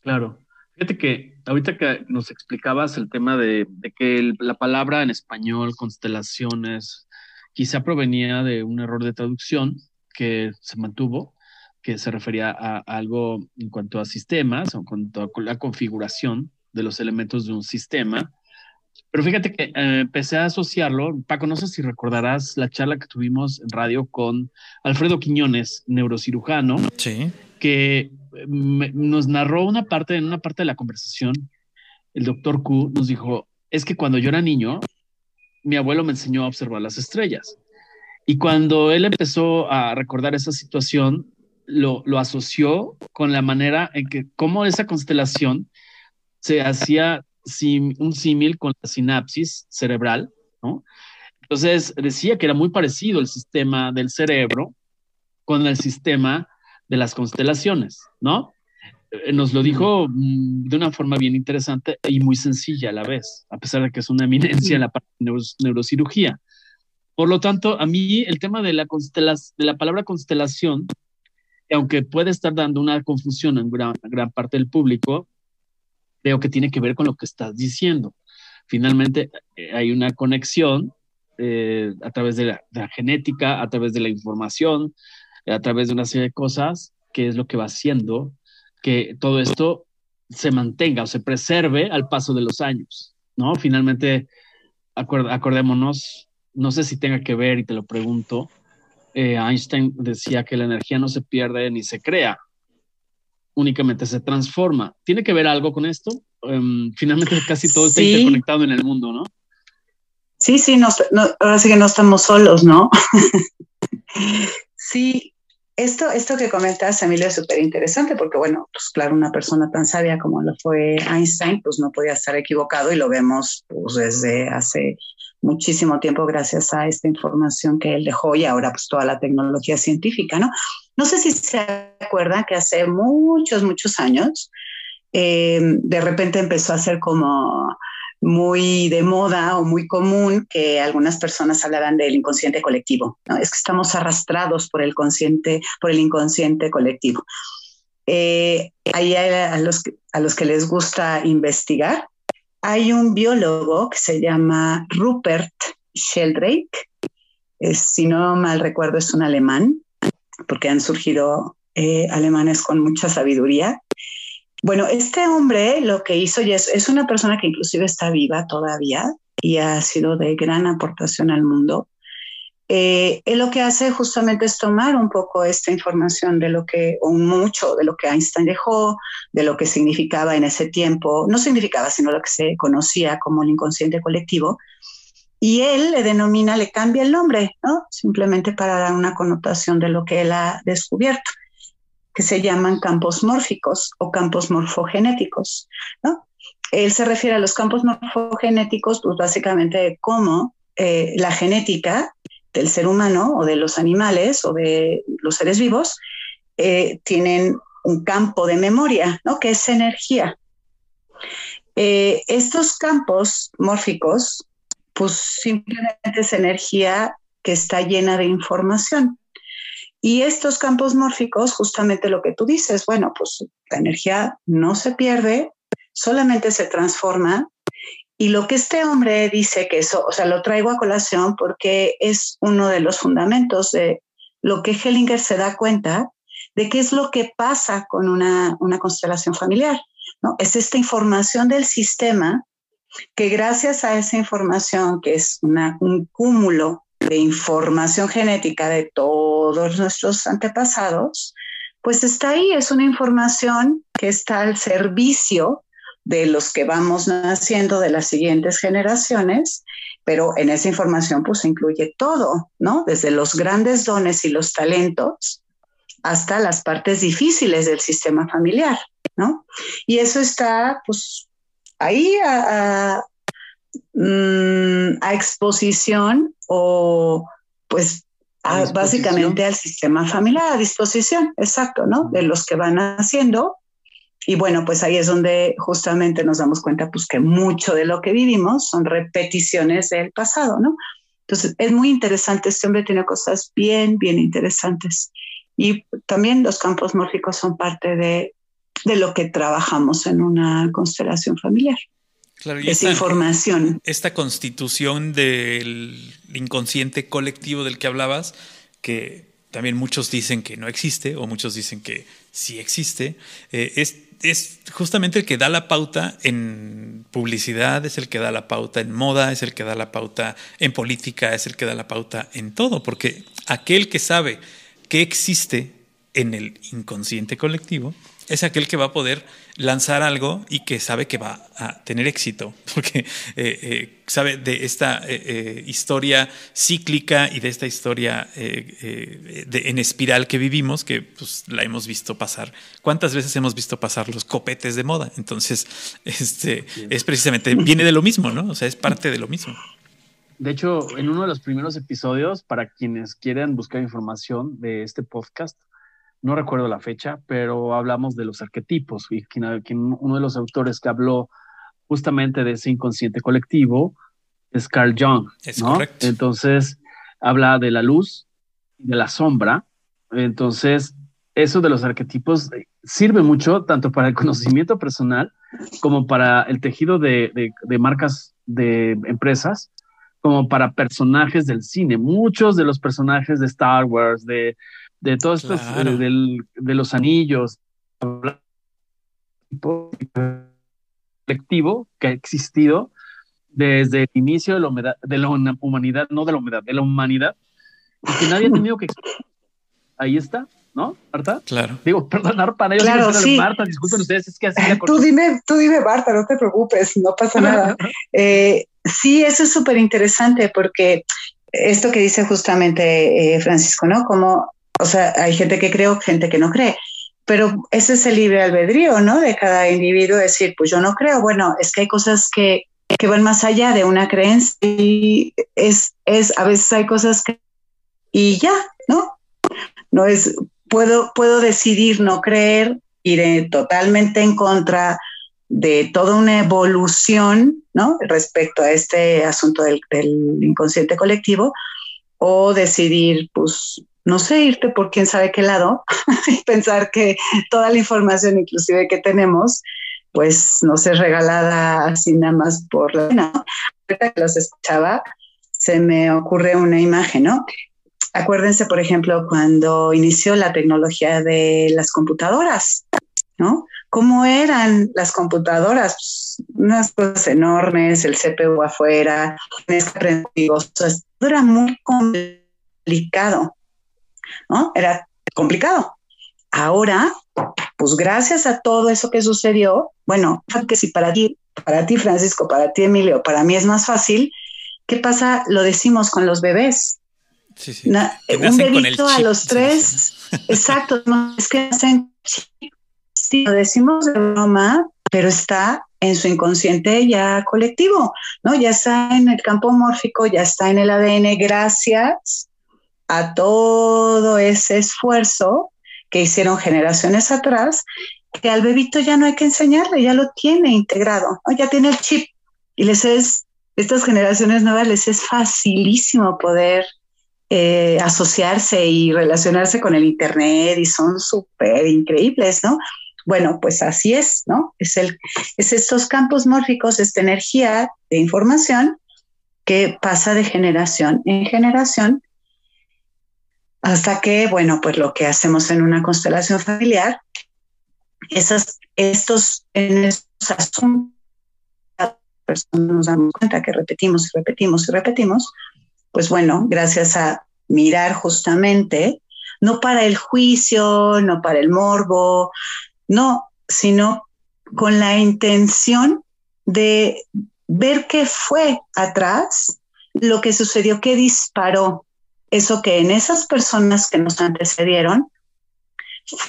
Claro. Fíjate que ahorita que nos explicabas el tema de, que la palabra en español, constelaciones, quizá provenía de un error de traducción que se mantuvo, que se refería a, algo en cuanto a sistemas o en cuanto a la configuración de los elementos de un sistema. Pero fíjate que eh, empecé a asociarlo. Paco, no sé si recordarás la charla que tuvimos en radio con Alfredo Quiñones, neurocirujano, sí. que nos narró una parte, en una parte de la conversación, el doctor Q nos dijo, es que cuando yo era niño, mi abuelo me enseñó a observar las estrellas. Y cuando él empezó a recordar esa situación, lo, lo asoció con la manera en que, cómo esa constelación se hacía un símil con la sinapsis cerebral, ¿no? Entonces decía que era muy parecido el sistema del cerebro con el sistema de las constelaciones, ¿no? Eh, nos lo dijo mm, de una forma bien interesante y muy sencilla a la vez, a pesar de que es una eminencia en la parte de neurocirugía. Por lo tanto, a mí el tema de la, de la palabra constelación, aunque puede estar dando una confusión en gran, gran parte del público, creo que tiene que ver con lo que estás diciendo. Finalmente, eh, hay una conexión eh, a través de la, genética, a través de la información, a través de una serie de cosas, que es lo que va haciendo que todo esto se mantenga o se preserve al paso de los años, ¿no? Finalmente, acordémonos, no sé si tenga que ver, y te lo pregunto, eh, Einstein decía que la energía no se pierde ni se crea, únicamente se transforma. ¿Tiene que ver algo con esto? Em, finalmente casi todo está interconectado en el mundo, ¿no? Sí, sí, ahora sí que no estamos solos, ¿no? sí, esto, esto que comentas, Emilio, es súper interesante porque, bueno, pues claro, una persona tan sabia como lo fue Einstein, pues no podía estar equivocado y lo vemos pues, desde hace muchísimo tiempo gracias a esta información que él dejó y ahora pues toda la tecnología científica, ¿no? No sé si se acuerdan que hace muchos, muchos años, eh, de repente empezó a ser como muy de moda o muy común que algunas personas hablaran del inconsciente colectivo. ¿no? Es que estamos arrastrados por el consciente, por el inconsciente colectivo. Eh, ahí a los, a los que les gusta investigar, hay un biólogo que se llama Rupert Sheldrake. si no mal recuerdo, es un alemán, porque han surgido eh, alemanes con mucha sabiduría. Bueno, este hombre lo que hizo es, una persona que inclusive está viva todavía y ha sido de gran aportación al mundo. Eh, él lo que hace justamente es tomar un poco esta información de lo que, o mucho de lo que Einstein dejó, de lo que significaba en ese tiempo, no significaba, sino lo que se conocía como el inconsciente colectivo, y él le denomina, le cambia el nombre, ¿no? Simplemente para dar una connotación de lo que él ha descubierto que se llaman campos mórficos o campos morfogenéticos. ¿no? Él se refiere a los campos morfogenéticos, pues básicamente cómo eh, la genética del ser humano o de los animales o de los seres vivos eh, tienen un campo de memoria, ¿no? que es energía. Eh, estos campos mórficos, pues simplemente es energía que está llena de información. Y estos campos mórficos, justamente lo que tú dices, bueno, pues la energía no se pierde, solamente se transforma. Y lo que este hombre dice que eso, o sea, lo traigo a colación porque es uno de los fundamentos de lo que Hellinger se da cuenta de qué es lo que pasa con una, constelación familiar. ¿no? Es esta información del sistema que gracias a esa información, que es una, un cúmulo de información genética de todos nuestros antepasados, pues está ahí, es una información que está al servicio de los que vamos naciendo de las siguientes generaciones, pero en esa información pues incluye todo, ¿no? Desde los grandes dones y los talentos hasta las partes difíciles del sistema familiar, ¿no? Y eso está pues ahí a, Mm, a exposición o pues básicamente al sistema familiar, a disposición, exacto, ¿no? De los que van haciendo. Y bueno, pues ahí es donde justamente nos damos cuenta pues que mucho de lo que vivimos son repeticiones del pasado, ¿no? Entonces es muy interesante, este hombre tiene cosas bien, bien interesantes. Y también los campos mórficos son parte de, de lo que trabajamos en una constelación familiar. Claro, y esa información. Esta constitución del inconsciente colectivo del que hablabas, que también muchos dicen que no existe o muchos dicen que sí existe, eh, es, es, justamente el que da la pauta en publicidad, es el que da la pauta en moda, es el que da la pauta en política, es el que da la pauta en todo, porque aquel que sabe que existe en el inconsciente colectivo es aquel que va a poder lanzar algo y que sabe que va a tener éxito, porque eh, eh, sabe de esta eh, historia cíclica y de esta historia en espiral que vivimos, que pues, la hemos visto pasar. ¿Cuántas veces hemos visto pasar los copetes de moda? Entonces, este, es precisamente, viene de lo mismo, ¿no? O sea, es parte de lo mismo. De hecho, en uno de los primeros episodios, para quienes quieran buscar información de este podcast, no recuerdo la fecha, pero hablamos de los arquetipos y uno de los autores que habló justamente de ese inconsciente colectivo es Carl Jung. Es correcto. Entonces, habla de la luz y de la sombra. Entonces, eso de los arquetipos sirve mucho tanto para el conocimiento personal como para el tejido de, de marcas de empresas, como para personajes del cine. Muchos de los personajes de Star Wars, de de todos estos, de, los anillos, colectivo que ha existido desde el inicio de la, humedad, de la humanidad, no de la humedad, de la humanidad, y que nadie ha tenido que... Ahí está, ¿no, Marta? Claro. Digo, perdonar para ellos. Claro, sí. Marta, disculpen ustedes, es que así Tú dime, tú dime, Marta, no te preocupes, no pasa nada. eh, sí, eso es súper interesante porque esto que dice justamente eh, Francisco, ¿no? Como o sea, hay gente que cree gente que no cree. Pero ese es el libre albedrío, ¿no? De cada individuo decir, pues yo no creo. Bueno, es que hay cosas que, que van más allá de una creencia y es, es, a veces hay cosas que, y ya, ¿no? No es, puedo, puedo decidir no creer, iré totalmente en contra de toda una evolución, ¿no? Respecto a este asunto del, del inconsciente colectivo, o decidir, pues, no sé, irte por quién sabe qué lado y pensar que toda la información inclusive que tenemos, pues no se regalada así nada más por la pena. Ahorita que los escuchaba, se me ocurre una imagen, ¿no? Acuérdense, por ejemplo, cuando inició la tecnología de las computadoras, ¿no? ¿Cómo eran las computadoras? Pues, unas cosas enormes, el CPU afuera, era muy complicado. ¿No? Era complicado. Ahora, pues gracias a todo eso que sucedió, bueno, que si para ti, para ti Francisco, para ti Emilio, para mí es más fácil, ¿qué pasa? Lo decimos con los bebés. Sí, sí. un bebito a los tres, exacto, no, es que hacen sí, lo decimos de broma, pero está en su inconsciente ya colectivo, ¿no? Ya está en el campo mórfico, ya está en el ADN, gracias a todo ese esfuerzo que hicieron generaciones atrás, que al bebito ya no hay que enseñarle, ya lo tiene integrado, ya tiene el chip. Y les es, estas generaciones nuevas les es facilísimo poder eh, asociarse y relacionarse con el Internet y son súper increíbles, ¿no? Bueno, pues así es, ¿no? Es, el, es estos campos mórficos, esta energía de información que pasa de generación en generación hasta que, bueno, pues lo que hacemos en una constelación familiar, esas, estos, en estos asuntos, nos damos cuenta que repetimos y repetimos y repetimos, pues bueno, gracias a mirar justamente, no para el juicio, no para el morbo, no, sino con la intención de ver qué fue atrás, lo que sucedió, qué disparó eso que en esas personas que nos antecedieron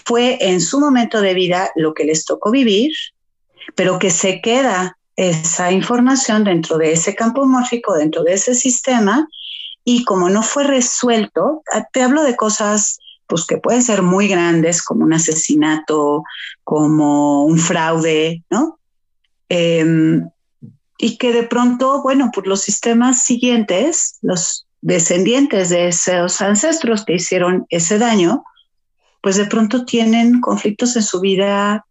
fue en su momento de vida lo que les tocó vivir, pero que se queda esa información dentro de ese campo mórfico, dentro de ese sistema, y como no fue resuelto, te hablo de cosas pues que pueden ser muy grandes, como un asesinato, como un fraude, ¿no? Em, y que de pronto, bueno, por los sistemas siguientes, los descendientes de esos ancestros que hicieron ese daño, pues de pronto tienen conflictos en su vida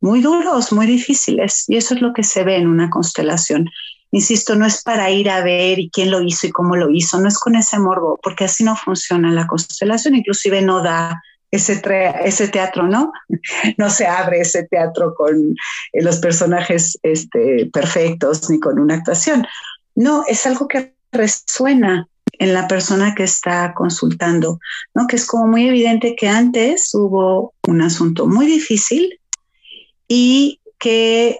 muy duros, muy difíciles. Y eso es lo que se ve en una constelación. Insisto, no es para ir a ver y quién lo hizo y cómo lo hizo, no es con ese morbo, porque así no funciona la constelación, inclusive no da ese, ese teatro, ¿no? No se abre ese teatro con eh, los personajes este, perfectos ni con una actuación. No, es algo que resuena en la persona que está consultando, ¿no? Que es como muy evidente que antes hubo un asunto muy difícil y que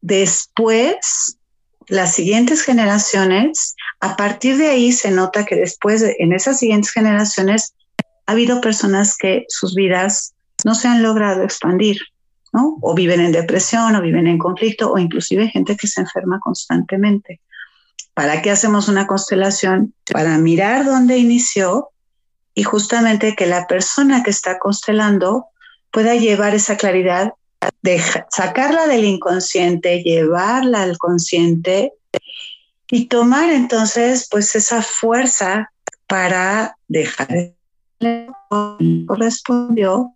después las siguientes generaciones, a partir de ahí se nota que después, en esas siguientes generaciones, ha habido personas que sus vidas no se han logrado expandir, ¿no? O viven en depresión, o viven en conflicto, o inclusive gente que se enferma constantemente. ¿Para qué hacemos una constelación? Para mirar dónde inició y justamente que la persona que está constelando pueda llevar esa claridad, de sacarla del inconsciente, llevarla al consciente y tomar entonces pues esa fuerza para dejar correspondió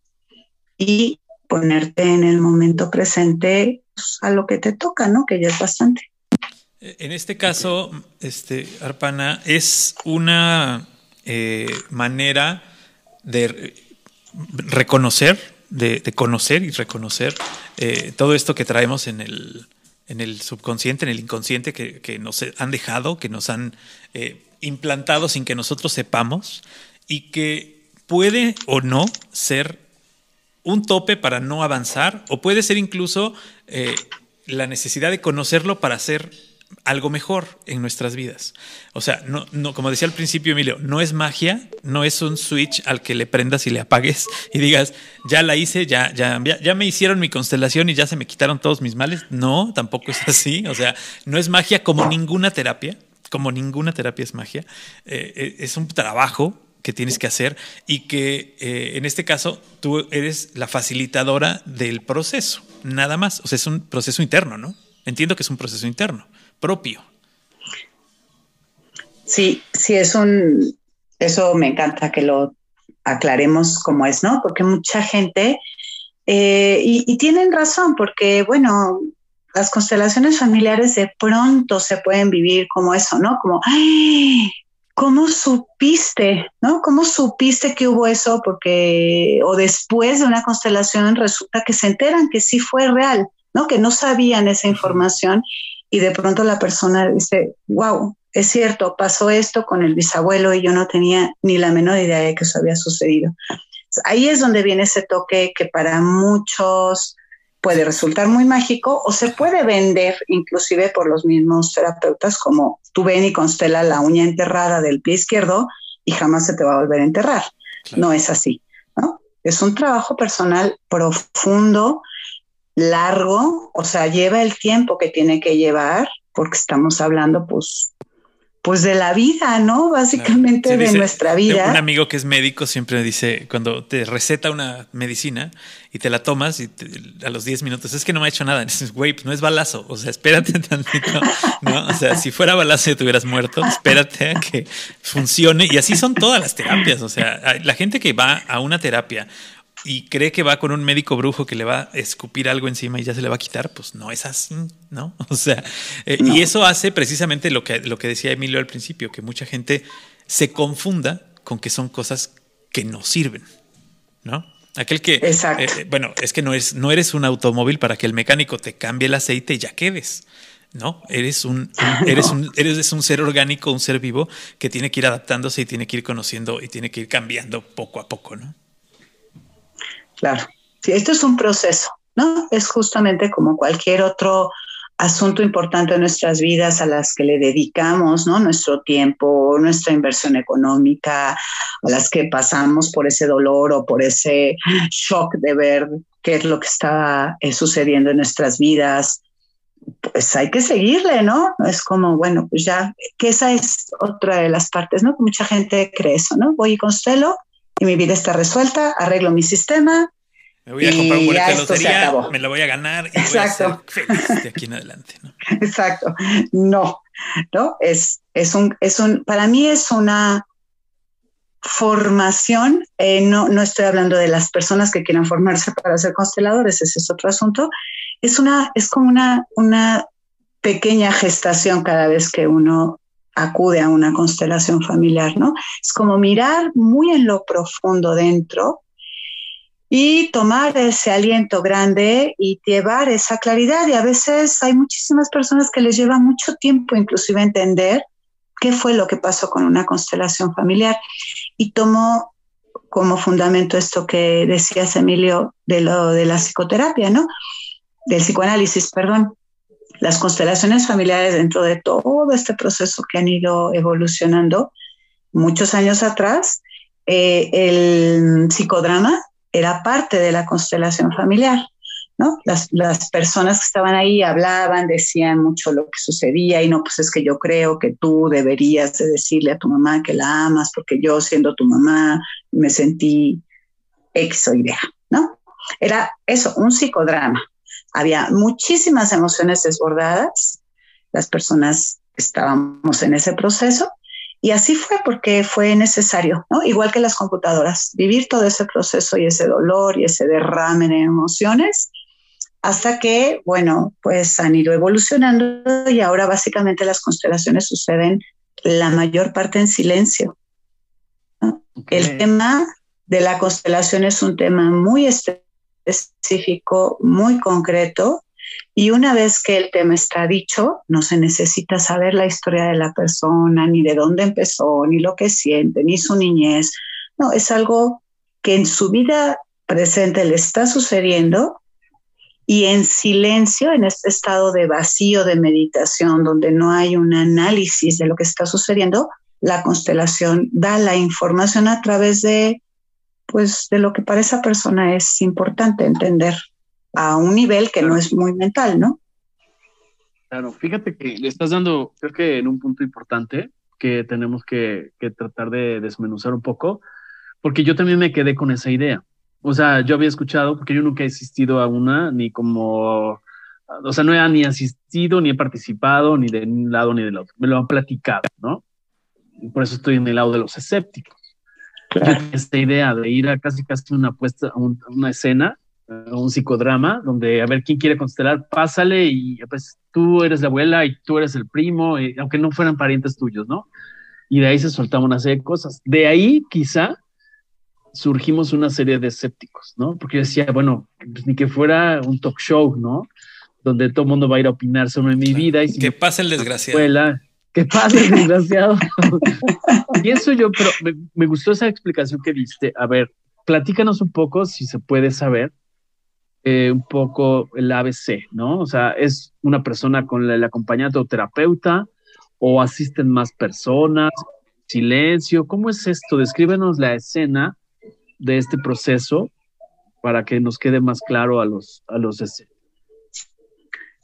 y ponerte en el momento presente pues, a lo que te toca, ¿no? Que ya es bastante. En este caso, este, Arpana, es una eh, manera de reconocer, de, conocer y reconocer eh, todo esto que traemos en el, en el subconsciente, en el inconsciente que, que nos han dejado, que nos han eh, implantado sin que nosotros sepamos y que puede o no ser un tope para no avanzar o puede ser incluso la necesidad de conocerlo para ser algo mejor en nuestras vidas. O sea, no, no, como decía al principio Emilio, no es magia, no es un switch al que le prendas y le apagues y digas, ya la hice, ya, ya, ya me hicieron mi constelación y ya se me quitaron todos mis males. No, tampoco es así. O sea, no es magia como ninguna terapia, como ninguna terapia es magia. Eh, eh, es un trabajo que tienes que hacer y que eh, en este caso tú eres la facilitadora del proceso, nada más. O sea, es un proceso interno, ¿no? Entiendo que es un proceso interno propio. Sí, sí, es un, eso me encanta que lo aclaremos como es, ¿no? Porque mucha gente, eh, y, tienen razón, porque bueno, las constelaciones familiares de pronto se pueden vivir como eso, ¿no? Como, ¡ay! ¿Cómo supiste, no? ¿Cómo supiste que hubo eso? Porque, o después de una constelación resulta que se enteran que sí fue real, ¿no? Que no sabían esa información y de pronto la persona dice, wow, es cierto, pasó esto con el bisabuelo y yo no tenía ni la menor idea de que eso había sucedido. Ahí es donde viene ese toque que para muchos puede resultar muy mágico o se puede vender inclusive por los mismos terapeutas como tú ven y constela la uña enterrada del pie izquierdo y jamás se te va a volver a enterrar. No es así, ¿no? Es un trabajo personal profundo largo, o sea, lleva el tiempo que tiene que llevar, porque estamos hablando, pues, pues de la vida, ¿no? Básicamente de nuestra vida. Un amigo que es médico siempre dice, cuando te receta una medicina y te la tomas y a los 10 minutos, es que no me ha hecho nada. Dices, güey, pues no es balazo, o sea, espérate tantito, ¿no? O sea, si fuera balazo y te hubieras muerto, espérate a que funcione. Y así son todas las terapias, o sea, la gente que va a una terapia y cree que va con un médico brujo que le va a escupir algo encima y ya se le va a quitar, pues no es así, ¿no? O sea, eh, y eso hace precisamente lo que, lo que decía Emilio al principio, que mucha gente se confunda con que son cosas que no sirven, ¿no? Aquel que, eh, bueno, es que no, es, no eres un automóvil para que el mecánico te cambie el aceite y ya quedes. No, eres un, eres un, eres un ser orgánico, un ser vivo que tiene que ir adaptándose y tiene que ir conociendo y tiene que ir cambiando poco a poco, ¿no? Claro. Sí, esto es un proceso, ¿no? Es justamente como cualquier otro asunto importante en nuestras vidas a las que le dedicamos, ¿no? Nuestro tiempo, nuestra inversión económica, a las que pasamos por ese dolor o por ese shock de ver qué es lo que está eh, sucediendo en nuestras vidas. Pues hay que seguirle, ¿no? Es como, bueno, pues ya, que esa es otra de las partes, ¿no? Mucha gente cree eso, ¿no? Voy y constelo y mi vida está resuelta, arreglo mi sistema. Me voy a comprar un boleto de lotería, me lo voy a ganar y Exacto. voy a ser feliz de aquí en adelante. ¿no? Exacto. No, no, es, es un, es un, para mí es una formación, eh, no, no estoy hablando de las personas que quieran formarse para ser consteladores, ese es otro asunto, es, una, es como una, una pequeña gestación cada vez que uno acude a una constelación familiar, ¿no? Es como mirar muy en lo profundo dentro y tomar ese aliento grande y llevar esa claridad. Y a veces hay muchísimas personas que les lleva mucho tiempo inclusive entender qué fue lo que pasó con una constelación familiar. Y tomo como fundamento esto que decías, Emilio, de lo de la psicoterapia, ¿no? Del psicoanálisis, perdón. Las constelaciones familiares dentro de todo este proceso que han ido evolucionando muchos años atrás, eh, el psicodrama era parte de la constelación familiar. ¿no? Las, las, personas que estaban ahí hablaban, decían mucho lo que sucedía y no, pues es que yo creo que tú deberías de decirle a tu mamá que la amas porque yo siendo tu mamá me sentí Y, ¿no? Era eso, un psicodrama. Había muchísimas emociones desbordadas, las personas estábamos en ese proceso y así fue porque fue necesario, ¿no? Igual que las computadoras, vivir todo ese proceso y ese dolor y ese derrame de emociones hasta que, bueno, pues han ido evolucionando y ahora básicamente las constelaciones suceden la mayor parte en silencio. El tema de la constelación es un tema muy específico, muy concreto, y una vez que el tema está dicho, no se necesita saber la historia de la persona, ni de dónde empezó, ni lo que siente, ni su niñez. No, es algo que en su vida presente le está sucediendo y en silencio, en este estado de vacío de meditación, donde no hay un análisis de lo que está sucediendo, la constelación da la información a través de, pues, de lo que para esa persona es importante entender a un nivel que no es muy mental, ¿no? Claro, fíjate que le estás dando, creo que en un punto importante que tenemos que, que tratar de desmenuzar un poco, porque yo también me quedé con esa idea. O sea, yo había escuchado, porque yo nunca he asistido a una, ni como, o sea, no he ni asistido, ni he participado, ni de un lado ni del otro. Me lo han platicado, ¿no? Por eso estoy en el lado de los escépticos. Esta idea de ir a casi casi una puesta, una escena, un psicodrama, donde a ver quién quiere constelar, pásale y pues tú eres la abuela y tú eres el primo, y, aunque no fueran parientes tuyos, ¿no? Y de ahí se soltaba una serie de cosas. De ahí quizá surgimos una serie de escépticos, ¿no? Porque yo decía, bueno, pues ni que fuera un talk show, ¿no? Donde todo el mundo va a ir a opinar sobre mi vida. Y que pase el desgraciado. Pase el desgraciado. Pienso yo, pero me, gustó esa explicación que diste. A ver, platícanos un poco, si se puede saber, eh, un poco el ABC, ¿no? O sea, ¿es una persona con el acompañante o terapeuta o asisten más personas? Silencio, ¿cómo es esto? Descríbenos la escena de este proceso para que nos quede más claro a los, a los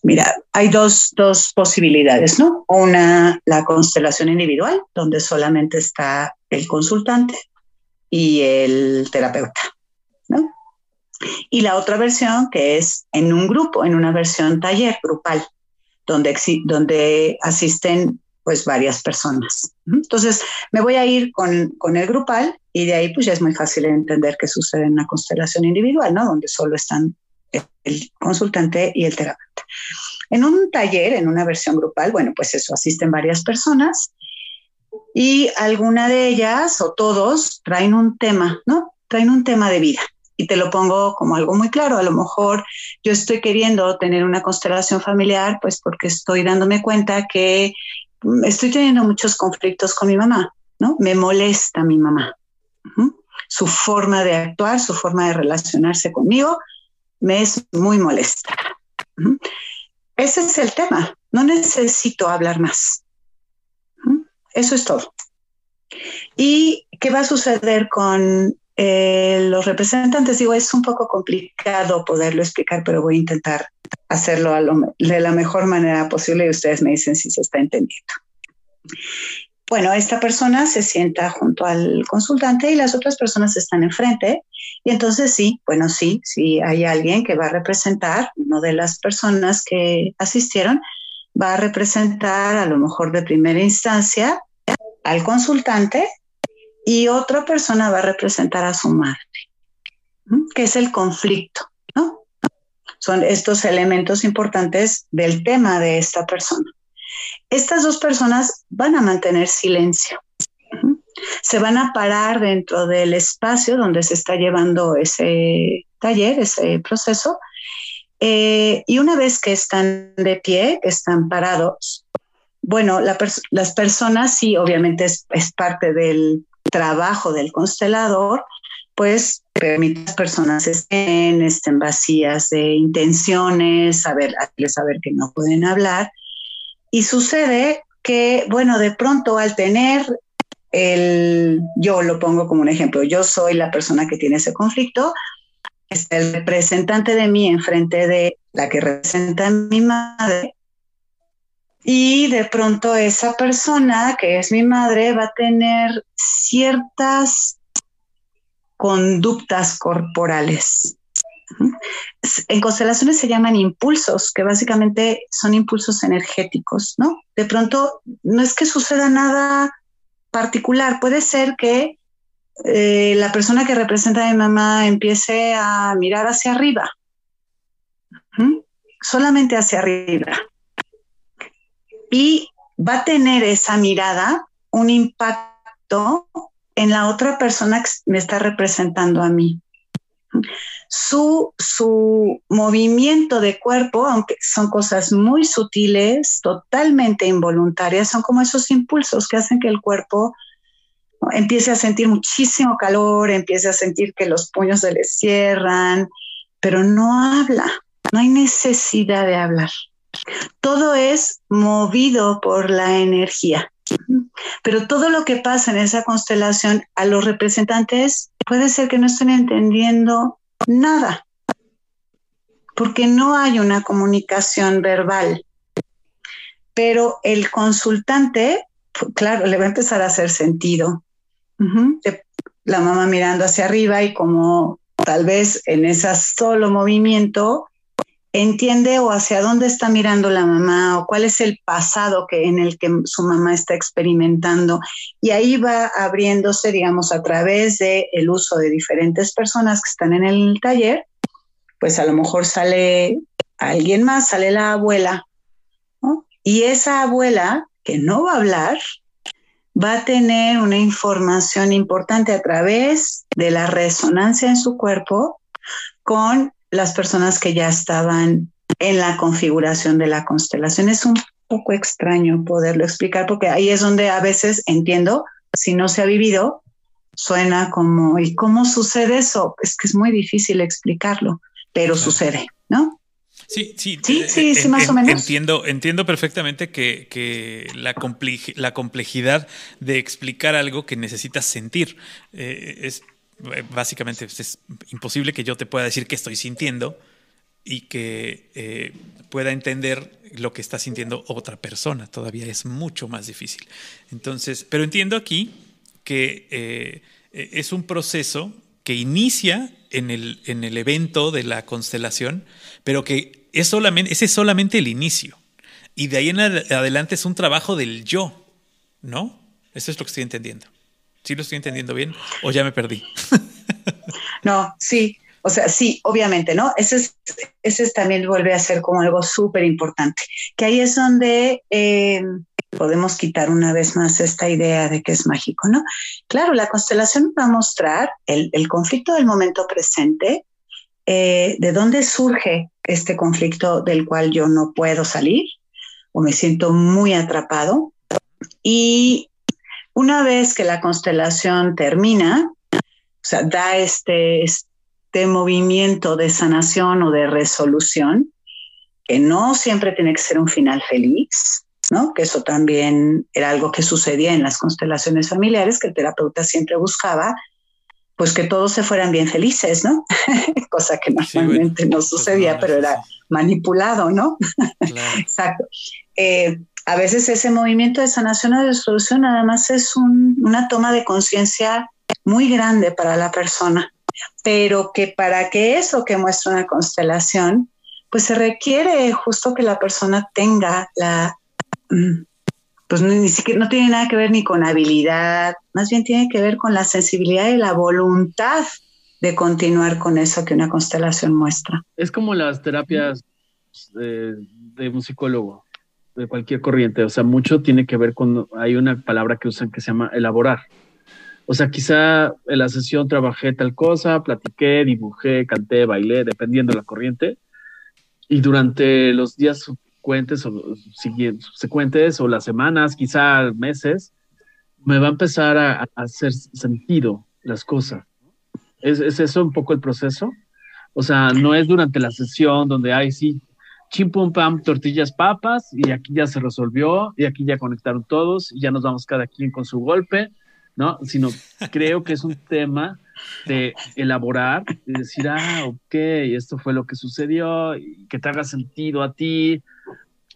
Mira, hay dos, dos, posibilidades, ¿no? Una, la constelación individual, donde solamente está el consultante y el terapeuta, ¿no? Y la otra versión que es en un grupo, en una versión taller grupal, donde, donde asisten pues varias personas. Entonces, me voy a ir con, con, el grupal y de ahí pues ya es muy fácil entender qué sucede en una constelación individual, ¿no? Donde solo están el consultante y el terapeuta. En un taller, en una versión grupal, bueno, pues eso, asisten varias personas y alguna de ellas o todos traen un tema, ¿no? Traen un tema de vida. Y te lo pongo como algo muy claro. A lo mejor yo estoy queriendo tener una constelación familiar, pues porque estoy dándome cuenta que estoy teniendo muchos conflictos con mi mamá, ¿no? Me molesta mi mamá. Su forma de actuar, su forma de relacionarse conmigo, me es muy molesta. Ese es el tema. No necesito hablar más. Eso es todo. ¿Y qué va a suceder con eh, los representantes? Digo, es un poco complicado poderlo explicar, pero voy a intentar hacerlo de la mejor manera posible y ustedes me dicen si se está entendiendo. Bueno, esta persona se sienta junto al consultante y las otras personas están enfrente. Y entonces sí, bueno, sí, sí hay alguien que va a representar, una de las personas que asistieron, va a representar a lo mejor de primera instancia al consultante y otra persona va a representar a su madre, que es el conflicto, ¿no? Son estos elementos importantes del tema de esta persona. Estas dos personas van a mantener silencio. Se van a parar dentro del espacio donde se está llevando ese taller, ese proceso, eh, y una vez que están de pie, que están parados, bueno, las personas sí, obviamente es, parte del trabajo del constelador, pues permite a las personas estén, vacías de intenciones, saber, saber que no pueden hablar. Y sucede que, bueno, de pronto al tener el, yo lo pongo como un ejemplo, yo soy la persona que tiene ese conflicto, está el representante de mí enfrente de la que representa a mi madre, y de pronto esa persona, que es mi madre, va a tener ciertas conductas corporales. En constelaciones se llaman impulsos, que básicamente son impulsos energéticos, ¿no? De pronto no es que suceda nada particular, puede ser que eh, la persona que representa a mi mamá empiece a mirar hacia arriba, solamente hacia arriba y va a tener esa mirada un impacto en la otra persona que me está representando a mí. Su, su movimiento de cuerpo, aunque son cosas muy sutiles, totalmente involuntarias, son como esos impulsos que hacen que el cuerpo empiece a sentir muchísimo calor, empiece a sentir que los puños se le cierran, pero no habla, no hay necesidad de hablar. Todo es movido por la energía. Pero todo lo que pasa en esa constelación a los representantes puede ser que no estén entendiendo nada, porque no hay una comunicación verbal. Pero el consultante, claro, le va a empezar a hacer sentido. La mamá mirando hacia arriba y como tal vez en ese solo movimiento entiende o hacia dónde está mirando la mamá o cuál es el pasado que, en el que su mamá está experimentando. Y ahí va abriéndose, digamos, a través del el uso de diferentes personas que están en el taller, pues a lo mejor sale alguien más, sale la abuela, Y esa abuela, que no va a hablar, va a tener una información importante a través de la resonancia en su cuerpo con las personas que ya estaban en la configuración de la constelación. Es un poco extraño poderlo explicar porque ahí es donde a veces entiendo, si no se ha vivido, suena como, ¿y cómo sucede eso? Es que es muy difícil explicarlo, pero sucede, ¿no? Sí, sí, sí, sí, sí más o menos. Entiendo, entiendo perfectamente que, la, la, complejidad de explicar algo que necesitas sentir eh, es básicamente es imposible que yo te pueda decir qué estoy sintiendo y que eh, pueda entender lo que está sintiendo otra persona. Todavía es mucho más difícil. Entonces, pero entiendo aquí que eh, es un proceso que inicia en el, en el evento de la constelación, pero que es solamente, ese es solamente el inicio. Y de ahí en adelante es un trabajo del yo, ¿no? Eso es lo que estoy entendiendo. ¿Sí lo estoy entendiendo bien o ya me perdí? no, sí, o sea, sí, obviamente, ¿no? Ese, es, ese también vuelve a ser como algo súper importante, que ahí es donde eh, podemos quitar una vez más esta idea de que es mágico, ¿no? Claro, la constelación va a mostrar el, conflicto del momento presente, eh, de dónde surge este conflicto del cual yo no puedo salir o me siento muy atrapado y una vez que la constelación termina, o sea, da este, este movimiento de sanación o de resolución, que no siempre tiene que ser un final feliz, ¿no? Que eso también era algo que sucedía en las constelaciones familiares, que el terapeuta siempre buscaba, pues que todos se fueran bien felices, ¿no? Cosa que normalmente no pues sucedía, pero era manipulado, ¿no? Exacto. Eh, a veces ese movimiento de sanación o de solución nada más es una toma de conciencia muy grande para la persona, pero que para que eso que muestra una constelación, pues se requiere justo que la persona tenga la, mm, pues ni siquiera no tiene nada que ver ni con habilidad, más bien tiene que ver con la sensibilidad y la voluntad de continuar con eso que una constelación muestra. Es como las terapias de, de un psicólogo, de cualquier corriente, o sea, mucho tiene que ver con, hay una palabra que usan que se llama elaborar. O sea, quizá en la sesión trabajé tal cosa, platiqué, dibujé, canté, bailé, dependiendo de la corriente, y durante los días subsecuentes o, subsecuentes o las semanas, quizá meses, me va a empezar a, hacer sentido las cosas. ¿Es, ¿Es, eso un poco el proceso? O sea, no es durante la sesión donde hay, sí, chim pum pam, tortillas papas, y aquí ya se resolvió, y aquí ya conectaron todos, y ya nos vamos cada quien con su golpe, ¿no? Sino creo que es un tema de elaborar y decir, ah, ok, esto fue lo que sucedió, y que te haga sentido a ti.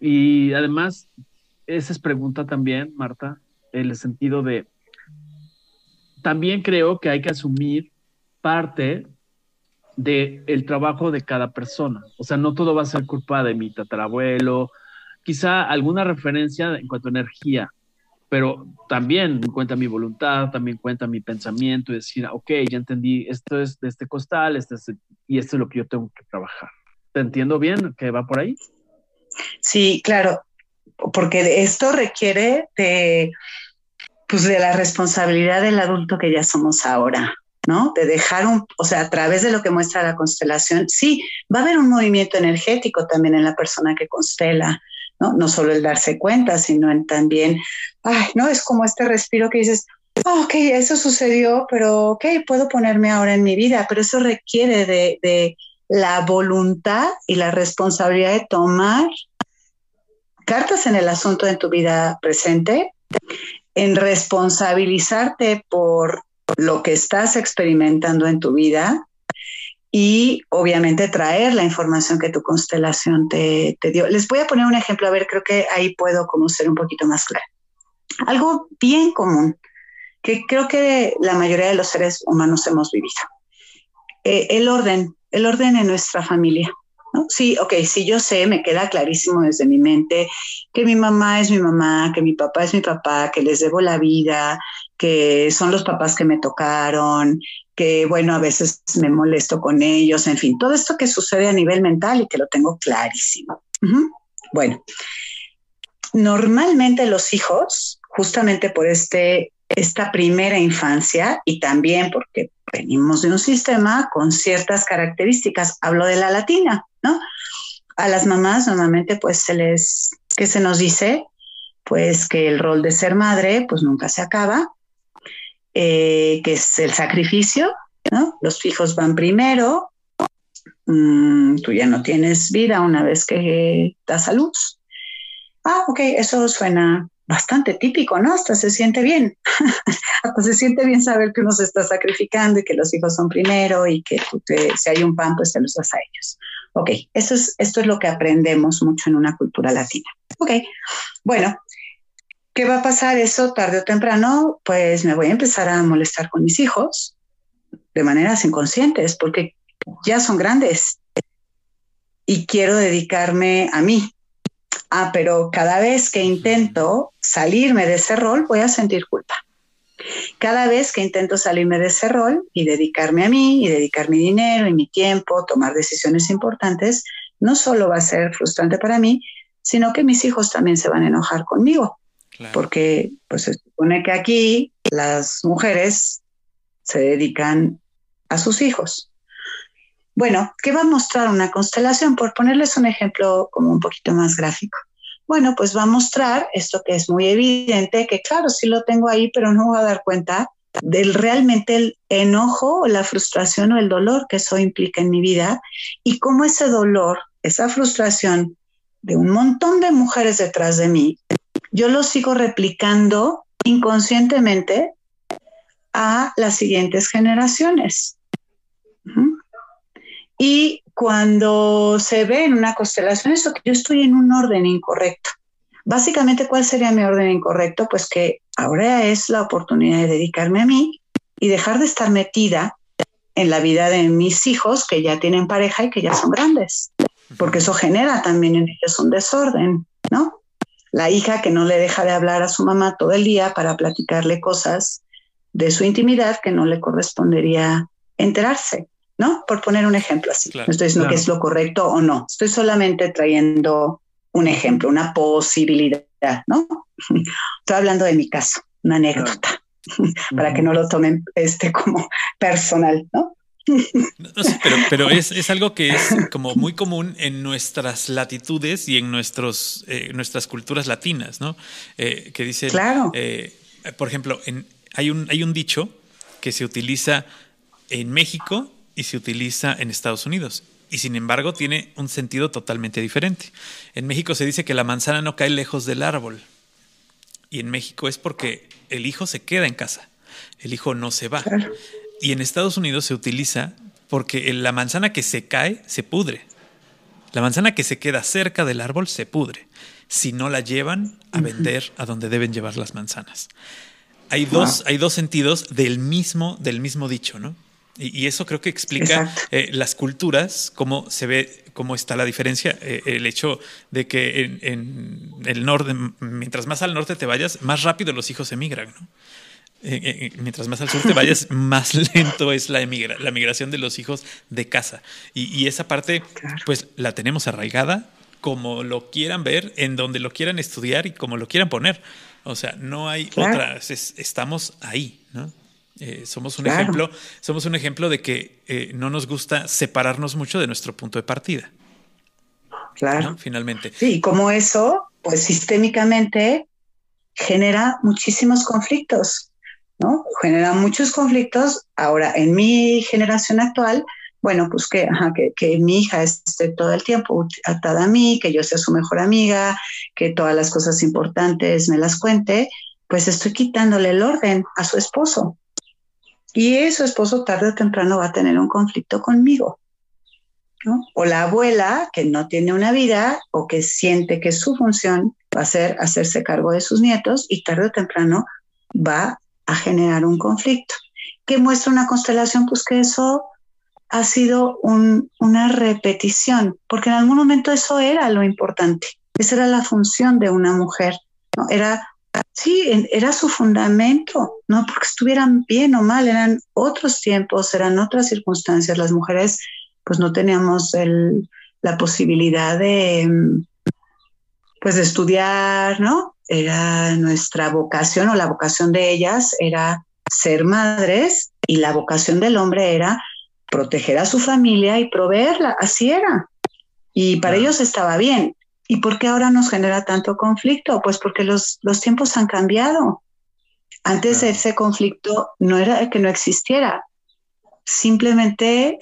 Y además, esa es pregunta también, Marta, el sentido de, también creo que hay que asumir parte del el trabajo de cada persona. O sea, no todo va a ser culpa de mi tatarabuelo, quizá alguna referencia en cuanto a energía, pero también cuenta mi voluntad, también cuenta mi pensamiento y decir, ok, ya entendí, esto es de este costal, este y esto es lo que yo tengo que trabajar. ¿Te entiendo bien que va por ahí? Sí, claro, porque esto requiere de, pues de la responsabilidad del adulto que ya somos ahora, ¿no? De dejar un, o sea, a través de lo que muestra la constelación, sí, va a haber un movimiento energético también en la persona que constela, ¿no? No solo el darse cuenta, sino también, ay, ¿no? Es como este respiro que dices, oh, ok, eso sucedió, pero ok, puedo ponerme ahora en mi vida, pero eso requiere de, de la voluntad y la responsabilidad de tomar cartas en el asunto en tu vida presente, en responsabilizarte por lo que estás experimentando en tu vida y obviamente traer la información que tu constelación te, dio. Les voy a poner un ejemplo, a ver, creo que ahí puedo como ser un poquito más claro. Algo bien común que creo que la mayoría de los seres humanos hemos vivido. Eh, el orden, el orden en nuestra familia. Sí, ok, sí, yo sé, me queda clarísimo desde mi mente que mi mamá es mi mamá, que mi papá es mi papá, que les debo la vida, que son los papás que me tocaron, que bueno, a veces me molesto con ellos, en fin, todo esto que sucede a nivel mental y que lo tengo clarísimo. Bueno, normalmente los hijos, justamente por este, esta primera infancia y también porque venimos de un sistema con ciertas características, hablo de la latina, ¿no? A las mamás normalmente pues se les, ¿qué se nos dice? Pues que el rol de ser madre pues nunca se acaba, eh, que es el sacrificio, ¿no? Los hijos van primero, mm, tú ya no tienes vida una vez que das a luz. Ah, ok, eso suena bastante típico, ¿no? Hasta se siente bien, hasta se siente bien saber que uno se está sacrificando y que los hijos son primero y que si hay un pan, pues se los das a ellos. Ok, eso es, esto es lo que aprendemos mucho en una cultura latina. Ok, bueno, ¿Qué va a pasar eso tarde o temprano? Pues me voy a empezar a molestar con mis hijos de maneras inconscientes porque ya son grandes y quiero dedicarme a mí. Ah, pero cada vez que intento salirme de ese rol voy a sentir culpa. Cada vez que intento salirme de ese rol y dedicarme a mí y dedicar mi dinero y mi tiempo, tomar decisiones importantes, no solo va a ser frustrante para mí, sino que mis hijos también se van a enojar conmigo porque pues se supone que aquí las mujeres se dedican a sus hijos. Bueno, ¿qué va a mostrar una constelación? Por ponerles un ejemplo como un poquito más gráfico. Bueno, pues va a mostrar esto que es muy evidente, que claro, sí lo tengo ahí, pero no voy a dar cuenta del realmente el enojo, la frustración o el dolor que eso implica en mi vida y cómo ese dolor, esa frustración de un montón de mujeres detrás de mí yo lo sigo replicando inconscientemente a las siguientes generaciones. Y cuando se ve en una constelación, eso que yo estoy en un orden incorrecto. Básicamente, ¿cuál sería mi orden incorrecto? Pues que ahora es la oportunidad de dedicarme a mí y dejar de estar metida en la vida de mis hijos que ya tienen pareja y que ya son grandes, porque eso genera también en ellos un desorden, ¿no? La hija que no le deja de hablar a su mamá todo el día para platicarle cosas de su intimidad que no le correspondería enterarse, ¿no? Por poner un ejemplo así. no estoy diciendo que es lo correcto o no. Estoy solamente trayendo un ejemplo, una posibilidad, ¿no? Estoy hablando de mi caso, una anécdota, para que no lo tomen este como personal, ¿no? Pero, pero es, es, algo que es como muy común en nuestras latitudes y en nuestros, eh, nuestras culturas latinas, ¿no? Eh, que dice, claro. Eh, por ejemplo, en, hay, un, hay un dicho que se utiliza en México y se utiliza en Estados Unidos. Y sin embargo tiene un sentido totalmente diferente. En México se dice que la manzana no cae lejos del árbol. Y en México es porque el hijo se queda en casa. El hijo no se va. Y en Estados Unidos se utiliza porque la manzana que se cae se pudre. La manzana que se queda cerca del árbol se pudre si no la llevan a vender a donde deben llevar las manzanas. Hay dos, hay dos sentidos del mismo, del mismo dicho, ¿no? Y, eso creo que explica eh, las culturas, cómo se ve, cómo está la diferencia. Eh, el hecho de que en, en, el norte, mientras más al norte te vayas, más rápido los hijos emigran, ¿no? Eh, eh, mientras más al sur te vayas, más lento es la, la migración de los hijos de casa. Y, esa parte, pues la tenemos arraigada como lo quieran ver, en donde lo quieran estudiar y como lo quieran poner. O sea, no hay otras, estamos ahí, ¿no? Eh, somos un ejemplo, somos un ejemplo de que no nos gusta separarnos mucho de nuestro punto de partida. Claro. Finalmente. Sí, como eso, pues sistémicamente genera muchísimos conflictos. ¿No? Genera muchos conflictos. Ahora, en mi generación actual, bueno, pues que, que, mi hija esté todo el tiempo atada a mí, que yo sea su mejor amiga, que todas las cosas importantes me las cuente, pues estoy quitándole el orden a su esposo. Y su esposo tarde o temprano va a tener un conflicto conmigo. O la abuela que no tiene una vida o que siente que su función va a ser hacerse cargo de sus nietos y tarde o temprano va a generar un conflicto. ¿Qué muestra una constelación? Pues que eso ha sido una repetición, porque en algún momento eso era lo importante, esa era la función de una mujer, ¿no? Era, sí, era su fundamento, no porque estuvieran bien o mal, eran otros tiempos, eran otras circunstancias, las mujeres pues no teníamos la posibilidad de, pues de estudiar, ¿no? Era nuestra vocación o la vocación de ellas era ser madres y la vocación del hombre era proteger a su familia y proveerla, así era. Y para ellos estaba bien. ¿Y por qué ahora nos genera tanto conflicto? Pues porque los, los tiempos han cambiado. Antes ese conflicto no era que no existiera, simplemente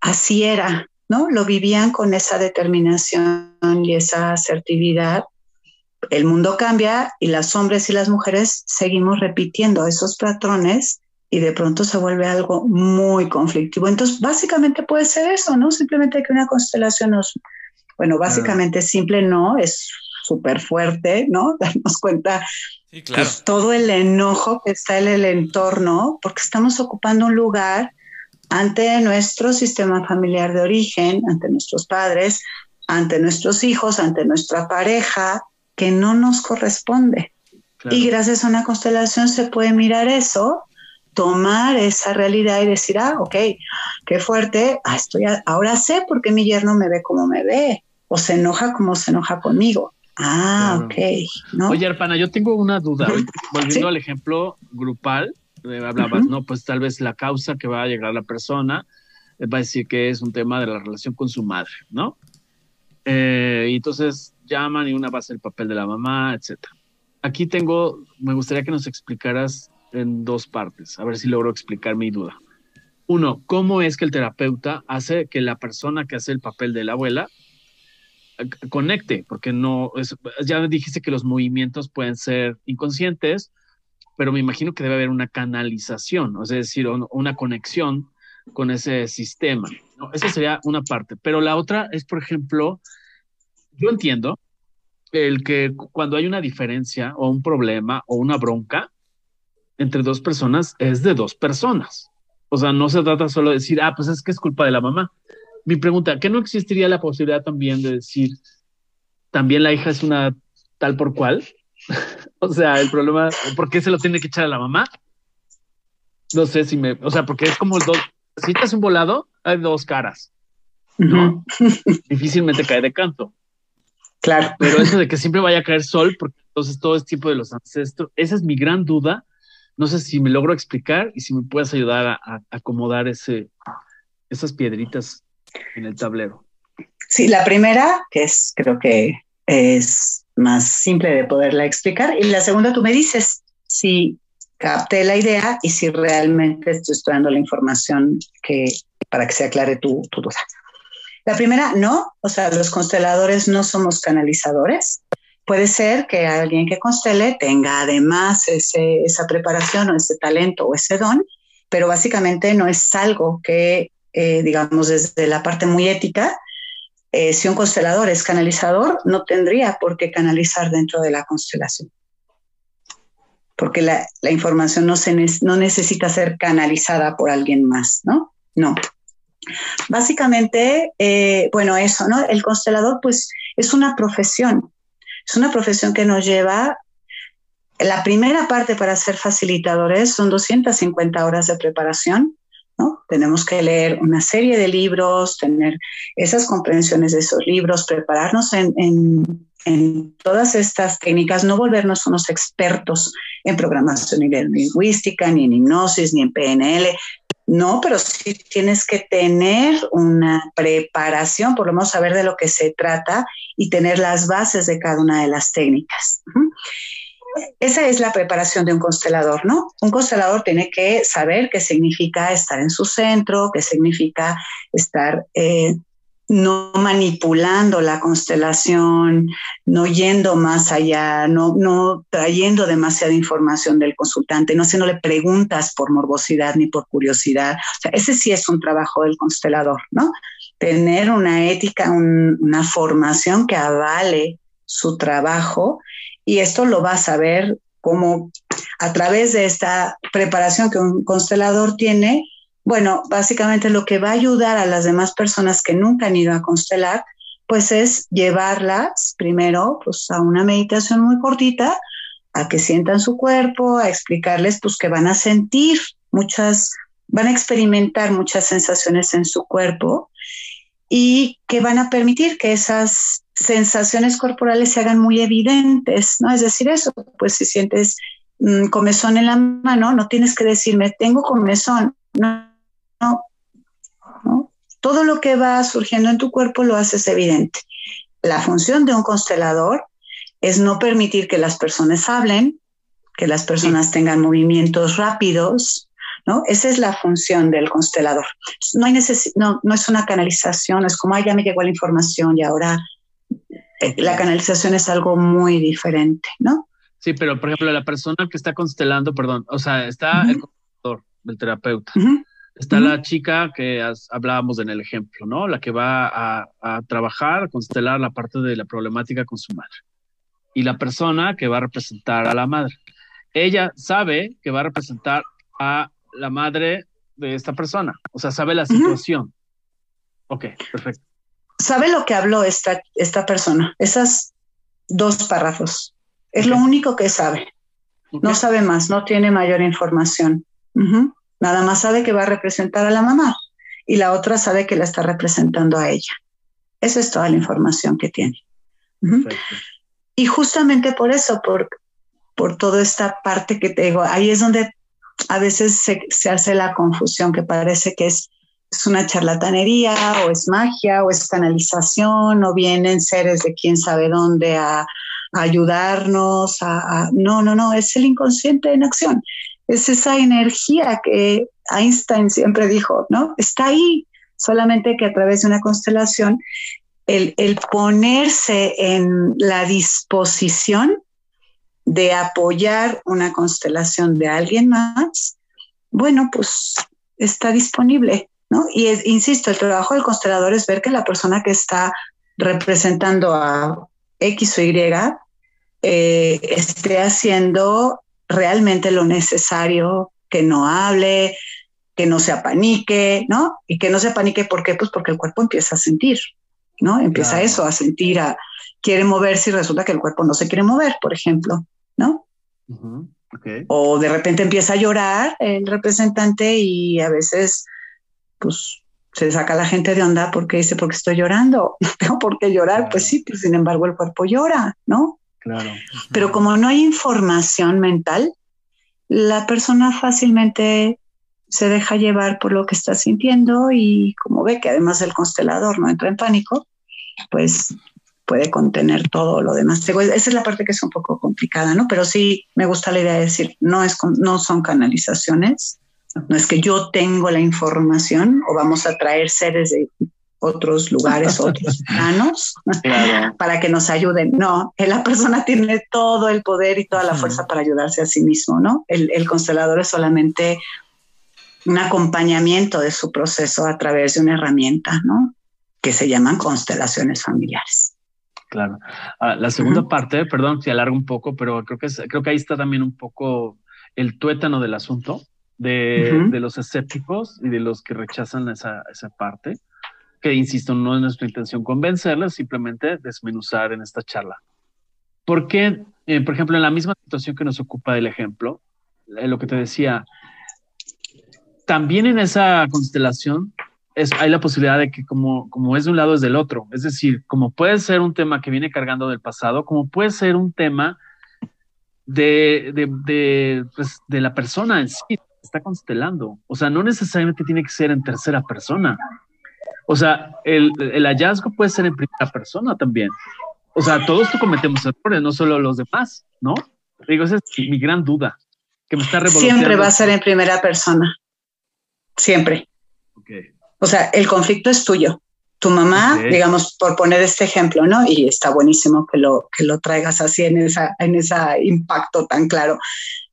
así era, ¿no? Lo vivían con esa determinación y esa asertividad el mundo cambia y las hombres y las mujeres seguimos repitiendo esos patrones y de pronto se vuelve algo muy conflictivo. Entonces, básicamente puede ser eso, ¿no? Simplemente que una constelación nos, bueno, básicamente simple no, es súper fuerte, ¿no? Darnos cuenta sí, claro. todo el enojo que está en el entorno, porque estamos ocupando un lugar ante nuestro sistema familiar de origen, ante nuestros padres, ante nuestros hijos, ante nuestra pareja, que no nos corresponde. Y gracias a una constelación se puede mirar eso, tomar esa realidad y decir, ah, ok, qué fuerte, ah, estoy ahora sé por qué mi yerno me ve como me ve, o se enoja como se enoja conmigo. Ah, ok. ¿no? Oye, Arpana, yo tengo una duda. Volviendo al ejemplo grupal, eh, hablabas, ¿no? Pues tal vez la causa que va a llegar la persona eh, va a decir que es un tema de la relación con su madre, ¿no? Eh, y entonces llaman y una va a ser el papel de la mamá, etc. Aquí tengo, me gustaría que nos explicaras en dos partes, a ver si logro explicar mi duda. Uno, ¿cómo es que el terapeuta hace que la persona que hace el papel de la abuela eh, conecte? Porque no, ya dijiste que los movimientos pueden ser inconscientes, pero me imagino que debe haber una canalización, es decir, una conexión con ese sistema. Esa sería una parte. Pero la otra es, por ejemplo, yo entiendo el que cuando hay una diferencia o un problema o una bronca entre dos personas es de dos personas. O sea, no se trata solo de decir, ah, pues es que es culpa de la mamá. Mi pregunta, ¿qué no existiría la posibilidad también de decir, también la hija es una tal por cual. o sea, el problema, ¿por qué se lo tiene que echar a la mamá? No sé si me, o sea, porque es como dos, si te un volado, hay dos caras. ¿no? Difícilmente cae de canto. Claro. Pero eso de que siempre vaya a caer sol, porque entonces todo es tipo de los ancestros, esa es mi gran duda. No sé si me logro explicar y si me puedes ayudar a, acomodar ese, esas piedritas en el tablero. Sí, la primera, que es, creo que es más simple de poderla explicar, y la segunda tú me dices si capté la idea y si realmente estoy dando la información que, para que se aclare tu, tu duda. La primera, no, o sea, los consteladores no somos canalizadores. Puede ser que alguien que constele tenga además esa preparación o ese talento o ese don, pero básicamente no es algo que, eh, digamos, desde la parte muy ética, eh, si un constelador es canalizador, no tendría por qué canalizar dentro de la constelación. Porque la, información no, se no necesita ser canalizada por alguien más, ¿no? No. Básicamente, eh, bueno, eso, ¿no? El constelador, pues, es una profesión. Es una profesión que nos lleva. La primera parte para ser facilitadores son 250 horas de preparación, ¿no? Tenemos que leer una serie de libros, tener esas comprensiones de esos libros, prepararnos en, en todas estas técnicas, no volvernos unos expertos en programación lingüística, ni en hipnosis, ni en PNL, no, pero sí tienes que tener una preparación, por lo menos saber de lo que se trata y tener las bases de cada una de las técnicas. Esa es la preparación de un constelador, ¿no? Un constelador tiene que saber qué significa estar en su centro, qué significa estar eh, no manipulando la constelación, no yendo más allá, no, no trayendo demasiada información del consultante, no haciéndole preguntas por morbosidad ni por curiosidad. O sea, ese sí es un trabajo del constelador, ¿no? Tener una ética, una formación que avale su trabajo y esto lo va a saber como a través de esta preparación que un constelador tiene, bueno, básicamente lo que va a ayudar a las demás personas que nunca han ido a constelar, pues es llevarlas primero pues, a una meditación muy cortita, a que sientan su cuerpo, a explicarles pues que van a sentir muchas, van a experimentar muchas sensaciones en su cuerpo y que van a permitir que esas sensaciones corporales se hagan muy evidentes, ¿no? Es decir, eso, pues si sientes mm, comezón en la mano, no tienes que decirme, tengo comezón, no, no, Todo lo que va surgiendo en tu cuerpo lo haces evidente. La función de un constelador es no permitir que las personas hablen, que las personas tengan movimientos rápidos, ¿no? Esa es la función del constelador. No, hay no, no es una canalización, es como, ya me llegó la información y ahora eh, la canalización es algo muy diferente, ¿no? Sí, pero por ejemplo, la persona que está constelando, perdón, o sea, está el constelador, el terapeuta. Está la chica que hablábamos en el ejemplo, ¿no? La que va a, trabajar, a constelar la parte de la problemática con su madre. Y la persona que va a representar a la madre. Ella sabe que va a representar a la madre de esta persona, o sea, sabe la situación. Ok, perfecto. Sabe lo que habló esta, esta persona, esas dos párrafos. Es lo único que sabe. No sabe más, no tiene mayor información. Nada más sabe que va a representar a la mamá y la otra sabe que la está representando a ella. Esa es toda la información que tiene. Y justamente por eso, por, por toda esta parte que te digo, ahí es donde a veces se, hace la confusión que parece que es, es, una charlatanería o es magia o es canalización o vienen seres de quién sabe dónde a, ayudarnos. a, no, no, no, es el inconsciente en acción es esa energía que Einstein siempre dijo, ¿no? Está ahí, solamente que a través de una constelación, el, ponerse en la disposición de apoyar una constelación de alguien más, bueno, pues está disponible, ¿no? Y insisto, el trabajo del constelador es ver que la persona que está representando a X o Y eh, esté haciendo realmente lo necesario, que no hable, que no se apanique, ¿no? Y que no se apanique, ¿por qué? Pues porque el cuerpo empieza a sentir, ¿no? Empieza eso, a sentir, a, quiere moverse y resulta que el cuerpo no se quiere mover, por ejemplo, ¿no? O de repente empieza a llorar el representante y a veces, pues, se saca la gente de onda porque dice, porque estoy llorando, no tengo por qué llorar, pues sí, pero sin embargo el cuerpo llora, ¿no? Claro. Pero como no hay información mental, la persona fácilmente se deja llevar por lo que está sintiendo y como ve que además el constelador no entra en pánico, pues puede contener todo lo demás. Esa es la parte que es un poco complicada, ¿no? Pero sí me gusta la idea de decir, no, es, no son canalizaciones, no es que yo tengo la información o vamos a traer seres de otros lugares, otros planos, para que nos ayuden. No, la persona tiene todo el poder y toda la fuerza para ayudarse a sí mismo, ¿no? El, el constelador es solamente un acompañamiento de su proceso a través de una herramienta, ¿no? Que se llaman constelaciones familiares. Claro. Ah, la segunda parte, perdón si alargo un poco, pero creo que, creo que ahí está también un poco el tuétano del asunto de, de los escépticos y de los que rechazan esa, esa parte, que insisto, no es nuestra intención convencerles, simplemente desmenuzar en esta charla. Porque, eh, por ejemplo, en la misma situación que nos ocupa del ejemplo, eh, lo que te decía, también en esa constelación es, hay la posibilidad de que como, como es de un lado es del otro. Es decir, como puede ser un tema que viene cargando del pasado, como puede ser un tema de, de, de, pues, de la persona en sí, está constelando. O sea, no necesariamente tiene que ser en tercera persona. O sea, el, el hallazgo puede ser en primera persona también. O sea, todos cometemos errores, no solo los demás, ¿no? Digo, esa es mi gran duda. Que me está Siempre va a ser en primera persona. Siempre. O sea, el conflicto es tuyo. Tu mamá, digamos, por poner este ejemplo, ¿no? Y está buenísimo que lo, que lo traigas así en esa, en ese impacto tan claro.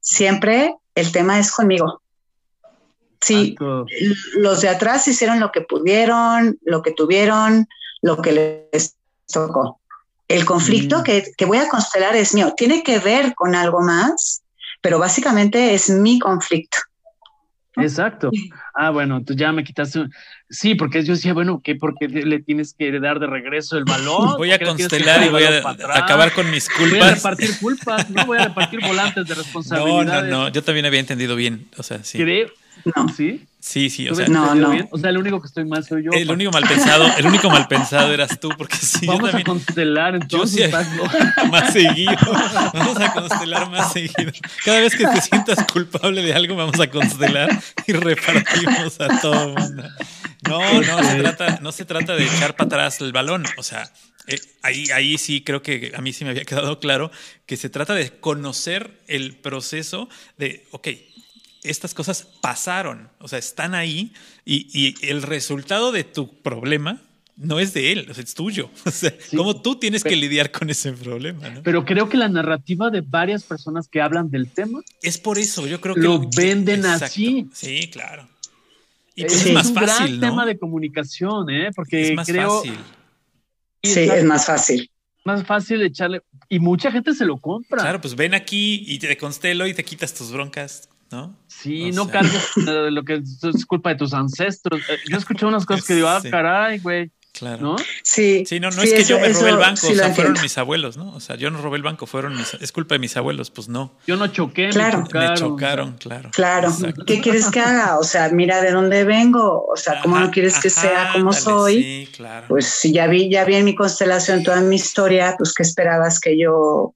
Siempre el tema es conmigo. Sí, los de atrás hicieron lo que pudieron, lo que tuvieron, lo que les tocó. El conflicto mm. que, que voy a constelar es mío. Tiene que ver con algo más, pero básicamente es mi conflicto. Exacto. Ah, bueno, tú ya me quitaste. Sí, porque yo decía, bueno, ¿qué? ¿Por qué le tienes que dar de regreso el balón? Voy a constelar y voy a acabar con mis culpas. Voy a repartir culpas, no voy a repartir volantes de responsabilidad. No, no, no, yo también había entendido bien. O sea, sí. Creo. No. ¿Sí? Sí, sí, o sea, no, no. O sea, el único que estoy mal soy yo. El único mal pensado, el único mal pensado eras tú, porque sí. Vamos a constelar entonces. más seguido. Vamos a constelar más seguido. Cada vez que te sientas culpable de algo, vamos a constelar y repartimos a todo el mundo. No, no se trata, no se trata de echar para atrás el balón. O sea, eh, ahí, ahí sí creo que a mí sí me había quedado claro que se trata de conocer el proceso de, ok, estas cosas pasaron, o sea, están ahí y, el resultado de tu problema no es de él, es tuyo. O sea, como tú tienes que lidiar con ese problema, ¿no? Pero creo que la narrativa de varias personas que hablan del tema es por eso, yo creo que lo venden así. Sí, claro. Y pues es, más un fácil, gran tema de comunicación, ¿eh? Porque es más fácil. Sí, es más fácil. Más fácil echarle y mucha gente se lo compra. Claro, pues ven aquí y te constelo y te quitas tus broncas ¿no? Sí, no cargas lo que es culpa de tus ancestros. Eh, yo escuché unas cosas que digo, ah, caray, güey. Claro. ¿No? Sí. Sí, no, no es que yo me robé el banco, o sea, fueron mis abuelos, ¿no? O sea, yo no robé el banco, fueron mis, es culpa de mis abuelos, pues no. Yo no choqué, claro. me chocaron. Me chocaron, claro. Claro. ¿Qué quieres que haga? O sea, mira de dónde vengo, o sea, ¿cómo no quieres que sea como soy? Sí, claro. Pues si ya vi, ya vi en mi constelación toda mi historia, pues ¿qué esperabas que yo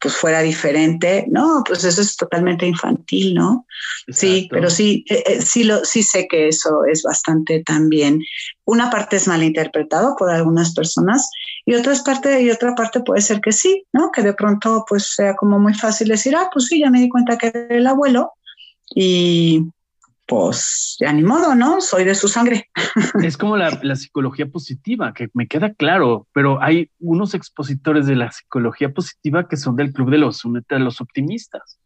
pues fuera diferente. No, pues eso es totalmente infantil, ¿no? Sí, pero sí, eh, eh, sí, lo, sí sé que eso es bastante también. Una parte es malinterpretado por algunas personas y otra parte, y otra parte puede ser que sí, ¿no? Que de pronto pues sea como muy fácil decir, ah, pues sí, ya me di cuenta que era el abuelo y pues ya ni modo, ¿no? Soy de su sangre. Es como la, psicología positiva, que me queda claro, pero hay unos expositores de la psicología positiva que son del club de los, de los optimistas.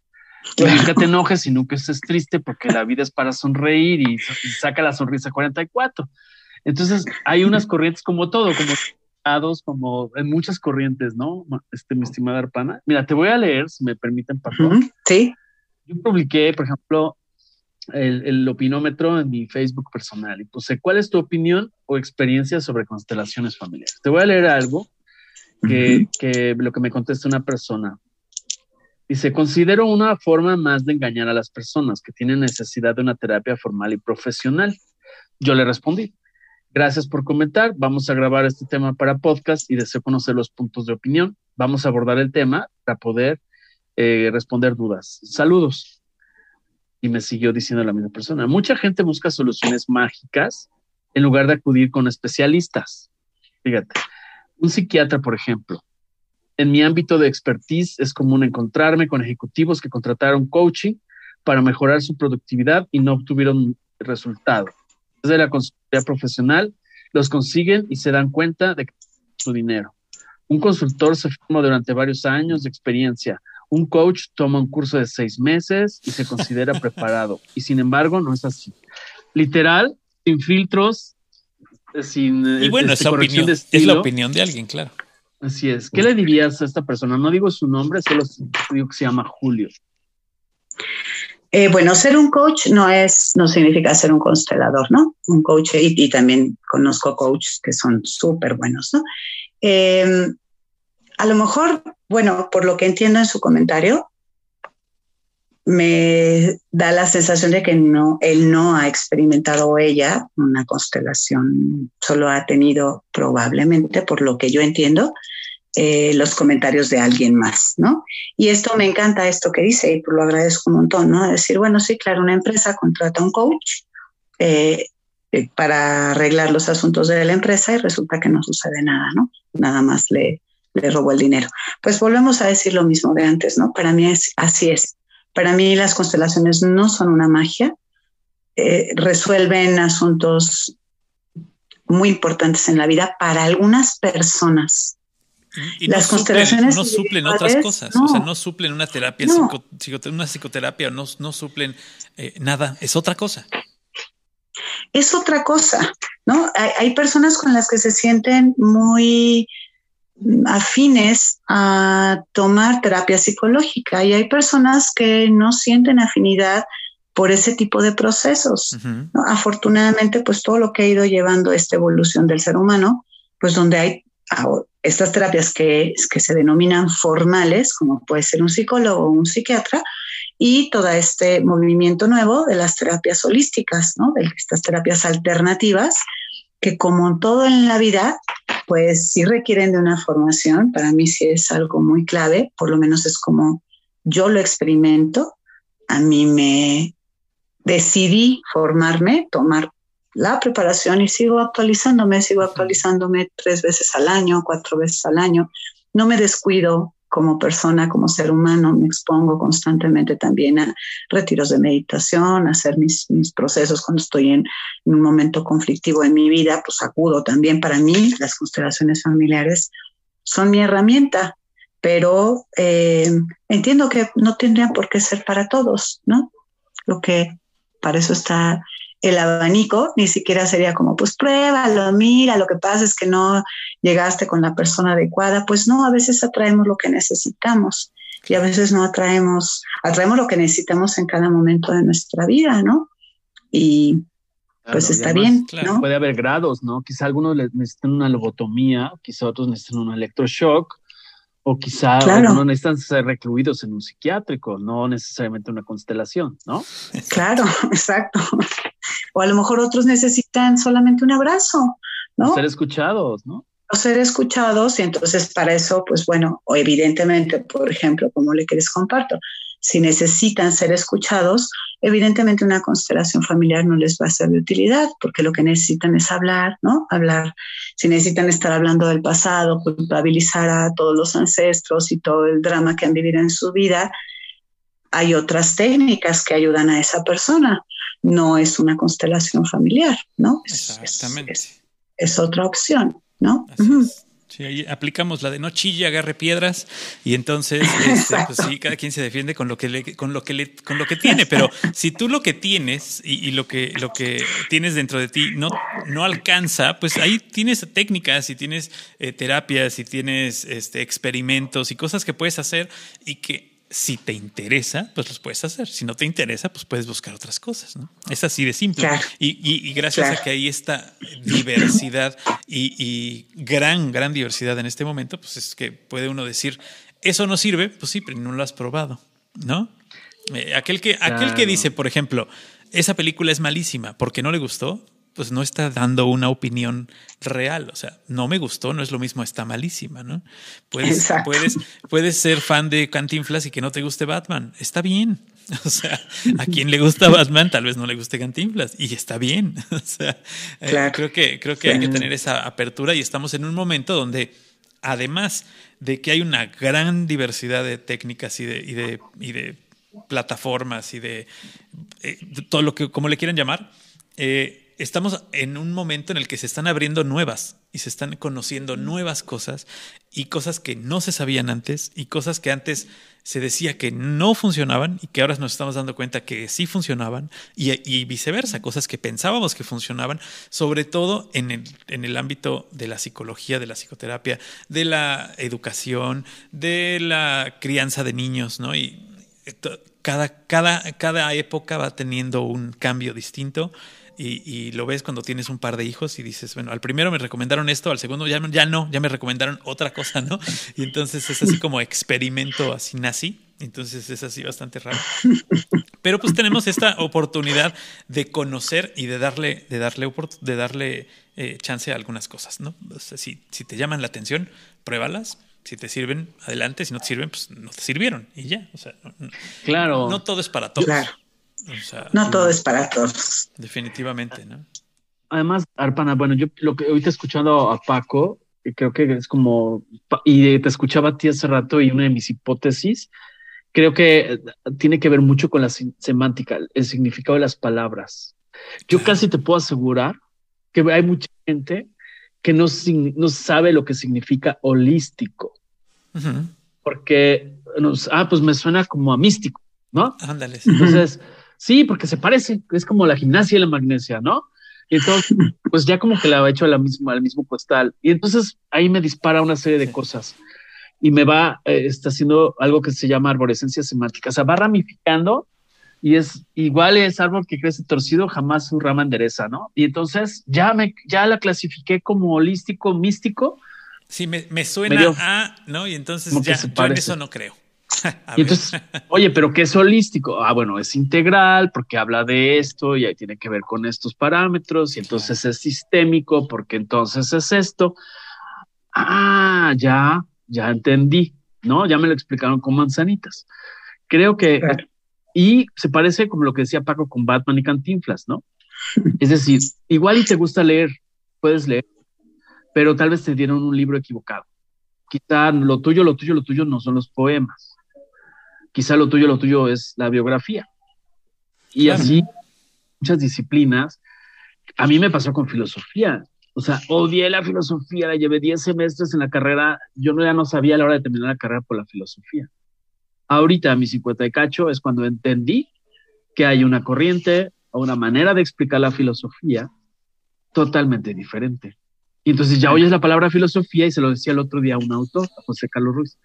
Nunca te enojes y nunca estés triste porque la vida es para sonreír y, saca la sonrisa 44. Entonces, hay unas corrientes como todo, como como en muchas corrientes, ¿no? Este, mi estimada Arpana. Mira, te voy a leer, si me permiten, perdón. Sí. Yo publiqué, por ejemplo, el, opinómetro en mi Facebook personal y puse, ¿cuál es tu opinión o experiencia sobre constelaciones familiares? Te voy a leer algo que, que lo que me contesta una persona. Dice, considero una forma más de engañar a las personas que tienen necesidad de una terapia formal y profesional. Yo le respondí, gracias por comentar, vamos a grabar este tema para podcast y deseo conocer los puntos de opinión. Vamos a abordar el tema para poder eh, responder dudas. Saludos. Y me siguió diciendo la misma persona, mucha gente busca soluciones mágicas en lugar de acudir con especialistas. Fíjate, un psiquiatra, por ejemplo, en mi ámbito de expertise es común encontrarme con ejecutivos que contrataron coaching para mejorar su productividad y no obtuvieron resultado. Desde la consultoría profesional los consiguen y se dan cuenta de su dinero. Un consultor se forma durante varios años de experiencia. Un coach toma un curso de seis meses y se considera preparado. Y sin embargo, no es así. Literal, sin filtros, sin. Y bueno, este, opinión, es la opinión de alguien, claro. Así es. ¿Qué le dirías a esta persona? No digo su nombre, solo digo que se llama Julio. Eh, bueno, ser un coach no es, no significa ser un constelador, ¿no? Un coach, y, también conozco coaches que son súper buenos, ¿no? Eh, a lo mejor, bueno, por lo que entiendo en su comentario, me da la sensación de que no, él no ha experimentado ella una constelación, solo ha tenido probablemente, por lo que yo entiendo, eh, los comentarios de alguien más, ¿no? Y esto me encanta, esto que dice, y lo agradezco un montón, ¿no? Decir, bueno, sí, claro, una empresa contrata un coach eh, eh, para arreglar los asuntos de la empresa y resulta que no sucede nada, ¿no? Nada más le, le robó el dinero. Pues volvemos a decir lo mismo de antes, ¿no? Para mí es, así es. Para mí las constelaciones no son una magia, eh, resuelven asuntos muy importantes en la vida para algunas personas. Y las constelaciones no suplen otras cosas, o sea, no suplen una terapia, una psicoterapia, no, no suplen eh, nada, es otra cosa. Es otra cosa, ¿no? hay, personas con las que se sienten muy afines a tomar terapia psicológica y hay personas que no sienten afinidad por ese tipo de procesos. Afortunadamente, pues todo lo que ha ido llevando esta evolución del ser humano, pues donde hay estas terapias que, que se denominan formales, como puede ser un psicólogo o un psiquiatra, y todo este movimiento nuevo de las terapias holísticas, ¿no? de estas terapias alternativas, que como todo en la vida, pues sí requieren de una formación. Para mí sí es algo muy clave, por lo menos es como yo lo experimento. A mí me decidí formarme, tomar la preparación y sigo actualizándome, sigo actualizándome tres veces al año, cuatro veces al año. No me descuido, como persona, como ser humano, me expongo constantemente también a retiros de meditación, a hacer mis, mis procesos cuando estoy en, un momento conflictivo en mi vida, pues acudo también. Para mí, las constelaciones familiares son mi herramienta, pero eh, entiendo que no tendrían por qué ser para todos, ¿no? Lo que para eso está el abanico, ni siquiera sería como, pues pruébalo, mira, lo que pasa es que no llegaste con la persona adecuada. Pues no, a veces atraemos lo que necesitamos y a veces no atraemos, atraemos lo que necesitamos en cada momento de nuestra vida, ¿no? Y pues está bien, ¿no? Puede haber grados, ¿no? Quizá algunos necesitan una lobotomía, quizá otros necesitan un electroshock, o quizá no necesitan ser recluidos en un psiquiátrico, no necesariamente una constelación, ¿no? Claro, exacto. O a lo mejor otros necesitan solamente un abrazo, ¿no? ser escuchados, ¿no? O ser escuchados y entonces para eso, pues bueno, o evidentemente, por ejemplo, como le quieres comparto, si necesitan ser escuchados, evidentemente una constelación familiar no les va a ser de utilidad, porque lo que necesitan es hablar, ¿no? Hablar. Si necesitan estar hablando del pasado, culpabilizar a todos los ancestros y todo el drama que han vivido en su vida, hay otras técnicas que ayudan a esa persona. No es una constelación familiar, ¿no? Exactamente. Es, otra opción, ¿no? Sí, ahí aplicamos la de no chille, agarre piedras y entonces este, pues sí, cada quien se defiende con lo que le, con lo que le, con lo que tiene, pero si tú lo que tienes y, lo que lo que tienes dentro de ti no, no alcanza, pues ahí tienes técnicas y tienes eh, terapias y tienes este, experimentos y cosas que puedes hacer y que si te interesa, pues los puedes hacer. Si no te interesa, pues puedes buscar otras cosas, ¿no? Es así de simple. Y, gracias a que hay esta diversidad y, gran, gran diversidad en este momento, pues es que puede uno decir, eso no sirve, pues sí, pero no lo has probado, ¿no? Eh, aquel, que, aquel que dice, por ejemplo, esa película es malísima porque no le gustó, pues no está dando una opinión real. O sea, no me gustó, no es lo mismo, está malísima, ¿no? Puedes, puedes, puedes ser fan de Cantinflas y que no te guste Batman. Está bien. O sea, a quien le gusta Batman, tal vez no le guste Cantinflas y está bien. O sea, eh, creo que, creo que hay que tener esa apertura y estamos en un momento donde, además de que hay una gran diversidad de técnicas y de, y de, y de plataformas y de, eh, todo lo que, como le quieran llamar, eh, estamos en un momento en el que se están abriendo nuevas y se están conociendo nuevas cosas y cosas que no se sabían antes y cosas que antes se decía que no funcionaban y que ahora nos estamos dando cuenta que sí funcionaban y, viceversa, cosas que pensábamos que funcionaban, sobre todo en el, en el ámbito de la psicología, de la psicoterapia, de la educación, de la crianza de niños, ¿no? Y cada, cada, cada época va teniendo un cambio distinto y, lo ves cuando tienes un par de hijos y dices, bueno, al primero me recomendaron esto, al segundo ya, ya no, ya me recomendaron otra cosa, ¿no? Y entonces es así como experimento así nací. Entonces es así bastante raro. Pero pues tenemos esta oportunidad de conocer y de darle, de darle, de darle eh, chance a algunas cosas, ¿no? si, si te llaman la atención, pruébalas. Si te sirven, adelante. Si no te sirven, pues no te sirvieron y ya. O sea, claro. No todo es para todos. Claro no todo es para todos. Definitivamente, ¿no? Además, Arpana, bueno, yo lo que ahorita escuchando a Paco, creo que es como, y te escuchaba a ti hace rato y una de mis hipótesis, creo que tiene que ver mucho con la semántica, el significado de las palabras. Yo casi te puedo asegurar que hay mucha gente que no, no sabe lo que significa holístico. Porque nos, ah, pues me suena como a místico, ¿no? Ándale. Entonces, Sí, porque se parece, es como la gimnasia y la magnesia, ¿no? Y entonces, pues ya como que la ha hecho a la misma, al mismo costal. Y entonces ahí me dispara una serie de cosas y me va, eh, está haciendo algo que se llama arborescencia semántica. O sea, va ramificando y es igual es árbol que crece torcido, jamás su rama endereza, ¿no? Y entonces ya me, ya la clasifiqué como holístico, místico. Sí, me, me suena a, ¿no? Y entonces ya, yo en eso no creo. y entonces, oye, pero ¿qué es holístico? Ah, bueno, es integral porque habla de esto y ahí tiene que ver con estos parámetros y entonces es sistémico porque entonces es esto. Ah, ya, ya entendí, ¿no? Ya me lo explicaron con manzanitas. Creo que, y se parece como lo que decía Paco con Batman y Cantinflas, ¿no? Es decir, igual y te gusta leer, puedes leer, pero tal vez te dieron un libro equivocado. Quizá lo tuyo, lo tuyo, lo tuyo no son los poemas quizá lo tuyo, lo tuyo es la biografía. Y así, muchas disciplinas. A mí me pasó con filosofía. O sea, odié la filosofía, la llevé 10 semestres en la carrera. Yo no, ya no sabía a la hora de terminar la carrera por la filosofía. Ahorita, a mis 50 de cacho, es cuando entendí que hay una corriente o una manera de explicar la filosofía totalmente diferente. Y entonces ya oyes la palabra filosofía y se lo decía el otro día a un autor, a José Carlos Ruiz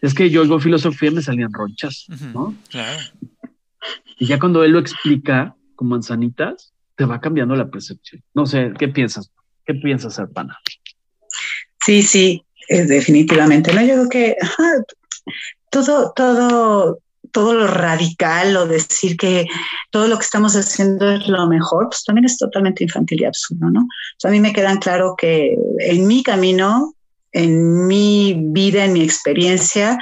es que yo oigo filosofía y me salían ronchas, ¿no? Claro. Y ya cuando él lo explica con manzanitas, te va cambiando la percepción. No sé, ¿qué piensas? ¿Qué piensas, Arpana? Sí, sí, es definitivamente. No, yo creo que todo, todo, todo lo radical o decir que todo lo que estamos haciendo es lo mejor, pues también es totalmente infantil y absurdo, ¿no? a mí me quedan claro que en mi camino en mi vida, en mi experiencia,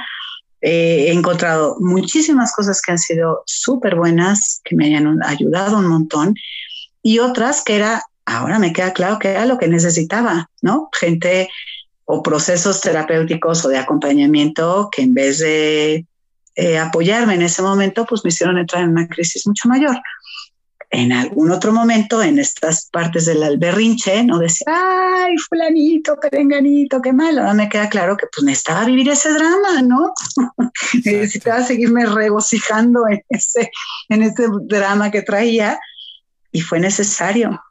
eh, he encontrado muchísimas cosas que han sido súper buenas, que me hayan ayudado un montón, y otras que era, ahora me queda claro que era lo que necesitaba, ¿no? Gente o procesos terapéuticos o de acompañamiento que en vez de eh, apoyarme en ese momento, pues me hicieron entrar en una crisis mucho mayor en algún otro momento, en estas partes del alberrinche, no decía, ay, fulanito, perenganito, qué malo. Ahora me queda claro que pues necesitaba vivir ese drama, ¿no? necesitaba seguirme regocijando en ese, en ese drama que traía y fue necesario.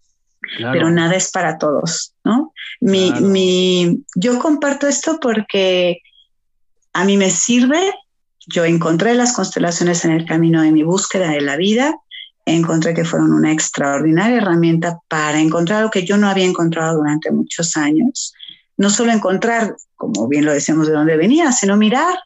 Pero nada es para todos, ¿no? Mi, mi, yo comparto esto porque a mí me sirve yo encontré las constelaciones en el camino de mi búsqueda de la vida, encontré que fueron una extraordinaria herramienta para encontrar lo que yo no había encontrado durante muchos años. No solo encontrar, como bien lo decíamos, de dónde venía, sino mirar,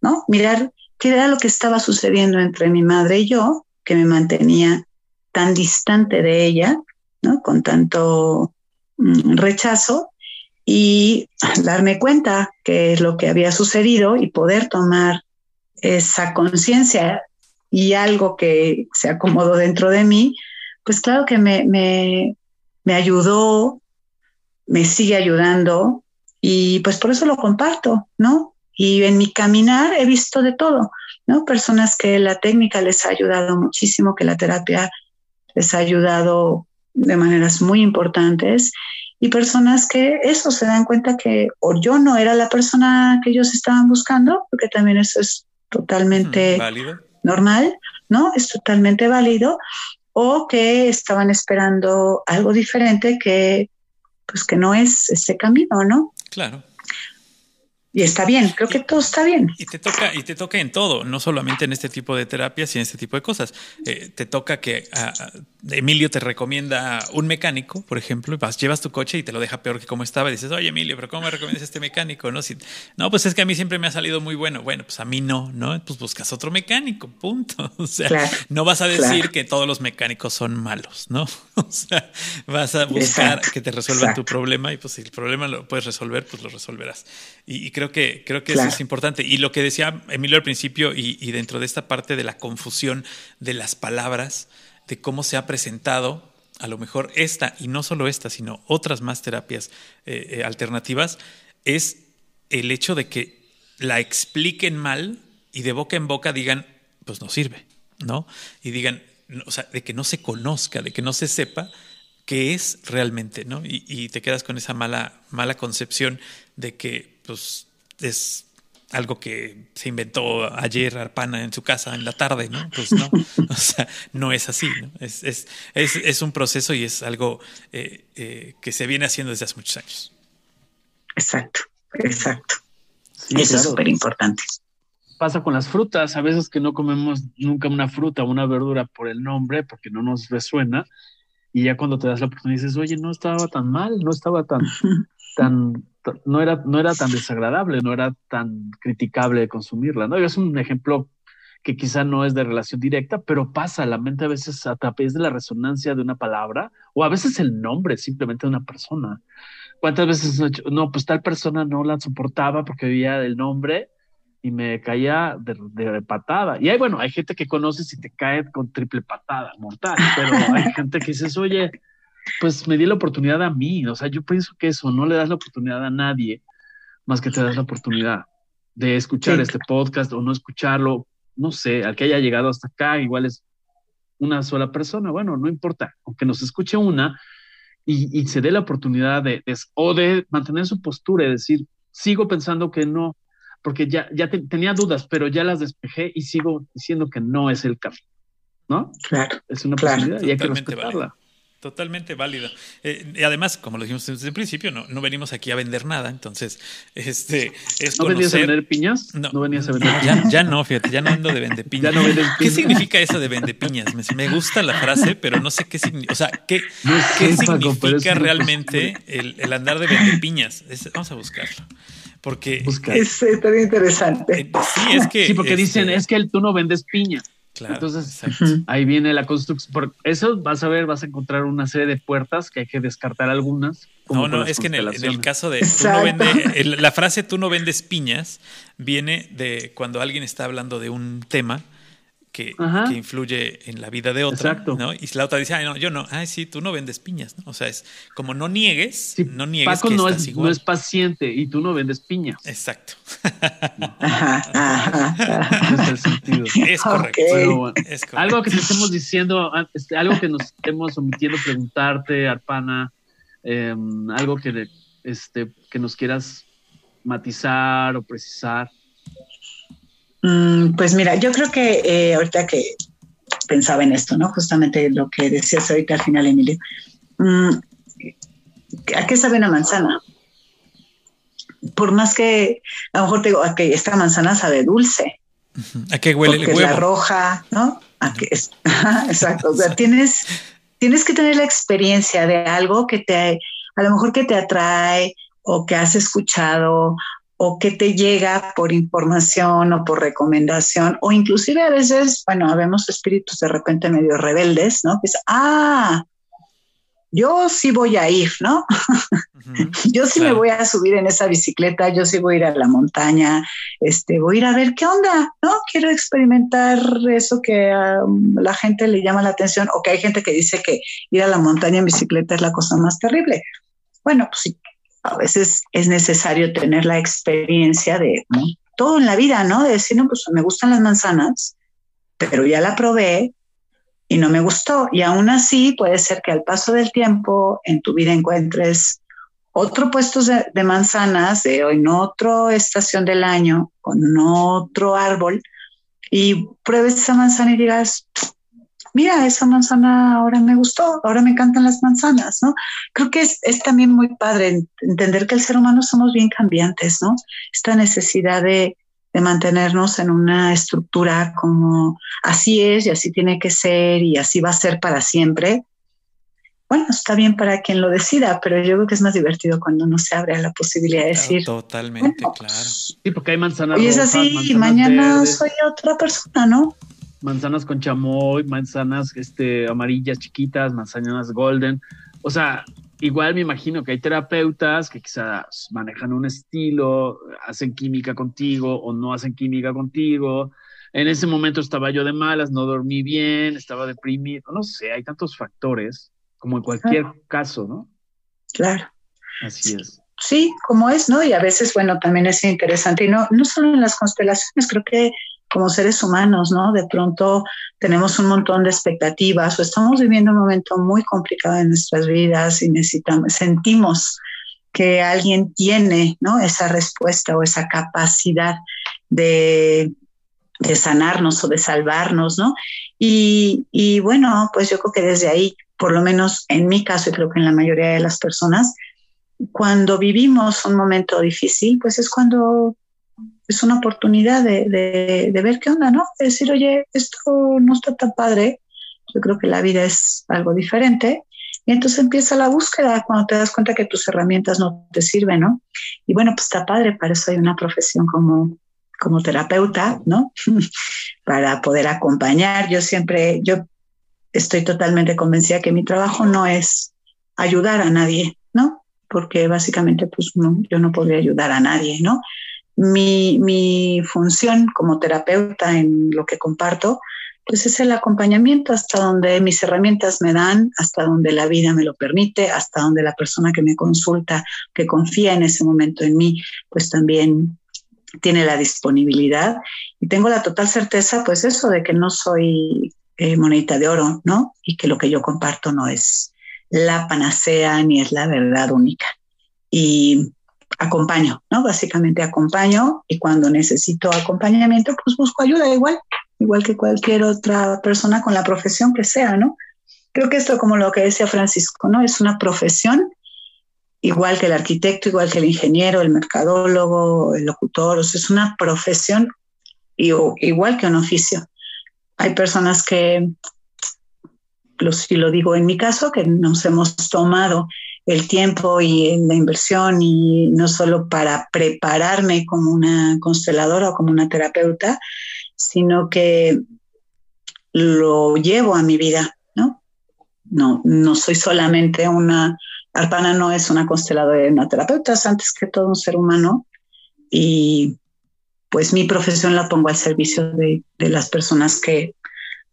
¿no? Mirar qué era lo que estaba sucediendo entre mi madre y yo, que me mantenía tan distante de ella, ¿no? Con tanto mm, rechazo y darme cuenta qué es lo que había sucedido y poder tomar esa conciencia y algo que se acomodó dentro de mí, pues claro que me, me, me ayudó, me sigue ayudando y pues por eso lo comparto, ¿no? Y en mi caminar he visto de todo, ¿no? Personas que la técnica les ha ayudado muchísimo, que la terapia les ha ayudado de maneras muy importantes y personas que eso se dan cuenta que o yo no era la persona que ellos estaban buscando, porque también eso es totalmente normal, ¿no? Es totalmente válido, o que estaban esperando algo diferente que, pues que no es ese camino, ¿no? Claro. Y está bien, creo que todo está bien. Y te toca, y te toca en todo, no solamente en este tipo de terapias y en este tipo de cosas. Eh, te toca que ah, Emilio te recomienda un mecánico, por ejemplo, y vas, llevas tu coche y te lo deja peor que como estaba. Y dices, oye Emilio, pero ¿cómo me recomiendas este mecánico? No, si, no, pues es que a mí siempre me ha salido muy bueno. Bueno, pues a mí no, ¿no? Pues buscas otro mecánico, punto. O sea, no vas a decir que todos los mecánicos son malos, ¿no? O sea, vas a buscar que te resuelvan tu problema y pues si el problema lo puedes resolver, pues lo resolverás. Y, creo que, creo que eso es importante. Y lo que decía Emilio al principio y, dentro de esta parte de la confusión de las palabras, de cómo se ha presentado a lo mejor esta, y no solo esta, sino otras más terapias eh, eh, alternativas, es el hecho de que la expliquen mal y de boca en boca digan, pues no sirve, ¿no? Y digan, o sea, de que no se conozca, de que no se sepa qué es realmente, ¿no? Y, y te quedas con esa mala, mala concepción de que pues es algo que se inventó ayer Arpana en su casa en la tarde, ¿no? Pues no, o sea, no es así, ¿no? Es, es, es, es un proceso y es algo eh, eh, que se viene haciendo desde hace muchos años. Exacto, exacto. Eso es súper importante. Pasa con las frutas, a veces que no comemos nunca una fruta o una verdura por el nombre, porque no nos resuena, y ya cuando te das la oportunidad dices, oye, no estaba tan mal, no estaba tan, tan no era, no era tan desagradable, no era tan criticable consumirla, ¿no? Es un ejemplo que quizá no es de relación directa, pero pasa, la mente a veces a través de la resonancia de una palabra o a veces el nombre simplemente de una persona. ¿Cuántas veces, no, pues tal persona no la soportaba porque veía el nombre y me caía de, de, patada? Y hay, bueno, hay gente que conoces y te cae con triple patada, mortal, pero hay gente que dices, oye, pues me di la oportunidad a mí. O sea, yo pienso que eso, no le das la oportunidad a nadie más que te das la oportunidad de escuchar este podcast o no escucharlo. No sé, al que haya llegado hasta acá, igual es una sola persona. Bueno, no importa, aunque nos escuche una y, se dé la oportunidad de, o de mantener su postura y decir, sigo pensando que no, porque ya, ya tenía dudas, pero ya las despejé y sigo diciendo que no es el camino. ¿No? Claro. Es una posibilidad y hay que respetarla. Totalmente válido. Eh, y además, como lo dijimos desde el principio, no, no venimos aquí a vender nada. Entonces, este es ¿No venías a vender piñas? No, no venías a vender ya, ya, no, fíjate, ya no ando de vende piñas. no ¿Qué significa eso de vende piñas? Me, gusta la frase, pero no sé qué significa. O sea, ¿qué, ¿qué significa realmente el, el, andar de vende piñas? vamos a buscarlo. Porque es, bien interesante. Eh, sí, es que. Sí, porque dicen, este es que tú no vendes piña. Entonces, ahí viene la construcción. Por eso vas a ver, vas a encontrar una serie de puertas que hay que descartar algunas. No, no, es que en el, caso de tú no vende, la frase tú no vendes piñas viene de cuando alguien está hablando de un tema que, influye en la vida de otra, ¿no? Y la otra dice, ay, no, yo no, ay, sí, tú no vendes piñas, ¿no? O sea, es como no niegues, no niegues Paco no es, no es paciente y tú no vendes piñas. Exacto. es el sentido. Es correcto. Algo que te estemos diciendo, este, algo que nos estemos omitiendo preguntarte, Arpana, em, algo que, este, que nos quieras matizar o precisar. Mm, pues mira, yo creo que eh, ahorita que pensaba en esto, ¿no? Justamente lo que decías ahorita al final, Emilio. Mm, ¿A qué sabe una manzana? Por más que a lo mejor te digo, que esta manzana sabe dulce, ¿A qué huele el huevo? la roja, ¿no? ¿A qué es? Exacto. O sea, tienes, tienes que tener la experiencia de algo que te, a lo mejor que te atrae o que has escuchado o que te llega por información o por recomendación, o inclusive a veces, bueno, vemos espíritus de repente medio rebeldes, ¿no? Que es, ah, yo sí voy a ir, ¿no? yo sí me voy a subir en esa bicicleta, yo sí voy a ir a la montaña, este, voy a ir a ver qué onda, ¿no? Quiero experimentar eso que a la gente le llama la atención, o que hay gente que dice que ir a la montaña en bicicleta es la cosa más terrible. Bueno, pues sí, a veces es necesario tener la experiencia de todo en la vida, ¿no? De decir, no, pues me gustan las manzanas, pero ya la probé y no me gustó. Y aún así puede ser que al paso del tiempo en tu vida encuentres otro puesto de, de manzanas de, en otra estación del año, con otro árbol, y pruebes esa manzana y digas, mira, esa manzana ahora me gustó, ahora me encantan las manzanas, ¿no? Creo que es, también muy padre entender que el ser humano somos bien cambiantes, ¿no? Esta necesidad de, mantenernos en una estructura como así es y así tiene que ser y así va a ser para siempre. Bueno, está bien para quien lo decida, pero yo creo que es más divertido cuando uno se abre a la posibilidad de decir. Totalmente, claro. Sí, porque hay manzanas. Y es así, y mañana soy otra persona, ¿no? Manzanas con chamoy, manzanas este, amarillas chiquitas, manzanas golden. O sea, igual me imagino que hay terapeutas que quizás manejan un estilo, hacen química contigo o no hacen química contigo. En ese momento estaba yo de malas, no dormí bien, estaba deprimido, no sé, hay tantos factores, como en cualquier caso, ¿no? Claro. Así es. Sí, como es, ¿no? Y a veces, bueno, también es interesante, y no, no solo en las constelaciones, creo que como seres humanos, ¿no? De pronto tenemos un montón de expectativas o estamos viviendo un momento muy complicado en nuestras vidas y necesitamos, sentimos que alguien tiene, ¿no? Esa respuesta o esa capacidad de, de sanarnos o de salvarnos, ¿no? Y, y bueno, pues yo creo que desde ahí, por lo menos en mi caso y creo que en la mayoría de las personas, cuando vivimos un momento difícil, pues es cuando es una oportunidad de, ver qué onda, ¿no? De decir, oye, esto no está tan padre, yo creo que la vida es algo diferente. Y entonces empieza la búsqueda cuando te das cuenta que tus herramientas no te sirven, ¿no? Y bueno, pues está padre, para eso hay una profesión como, como terapeuta, ¿no? para poder acompañar. Yo siempre, yo estoy totalmente convencida que mi trabajo no es ayudar a nadie, ¿no? Porque básicamente, pues yo no podría ayudar a nadie, ¿no? Mi, mi función como terapeuta en lo que comparto, pues es el acompañamiento hasta donde mis herramientas me dan, hasta donde la vida me lo permite, hasta donde la persona que me consulta, que confía en ese momento en mí, pues también tiene la disponibilidad. Y tengo la total certeza, pues eso, de que no soy eh, de oro, ¿no? Y que lo que yo comparto no es la panacea ni es la verdad única. Y acompaño, ¿no? Básicamente acompaño y cuando necesito acompañamiento, pues busco ayuda igual, igual que cualquier otra persona con la profesión que sea, ¿no? Creo que esto, como lo que decía Francisco, ¿no? Es una profesión igual que el arquitecto, igual que el ingeniero, el mercadólogo, el locutor, o sea, es una profesión igual que un oficio. Hay personas que, si lo digo en mi caso, que nos hemos tomado el tiempo y la inversión y no solo para prepararme como una consteladora o como una terapeuta, sino que lo llevo a mi vida, ¿no? No, no soy solamente una, Arpana no es una consteladora y una terapeuta, es antes que todo un ser humano y pues mi profesión la pongo al servicio de, de las personas que,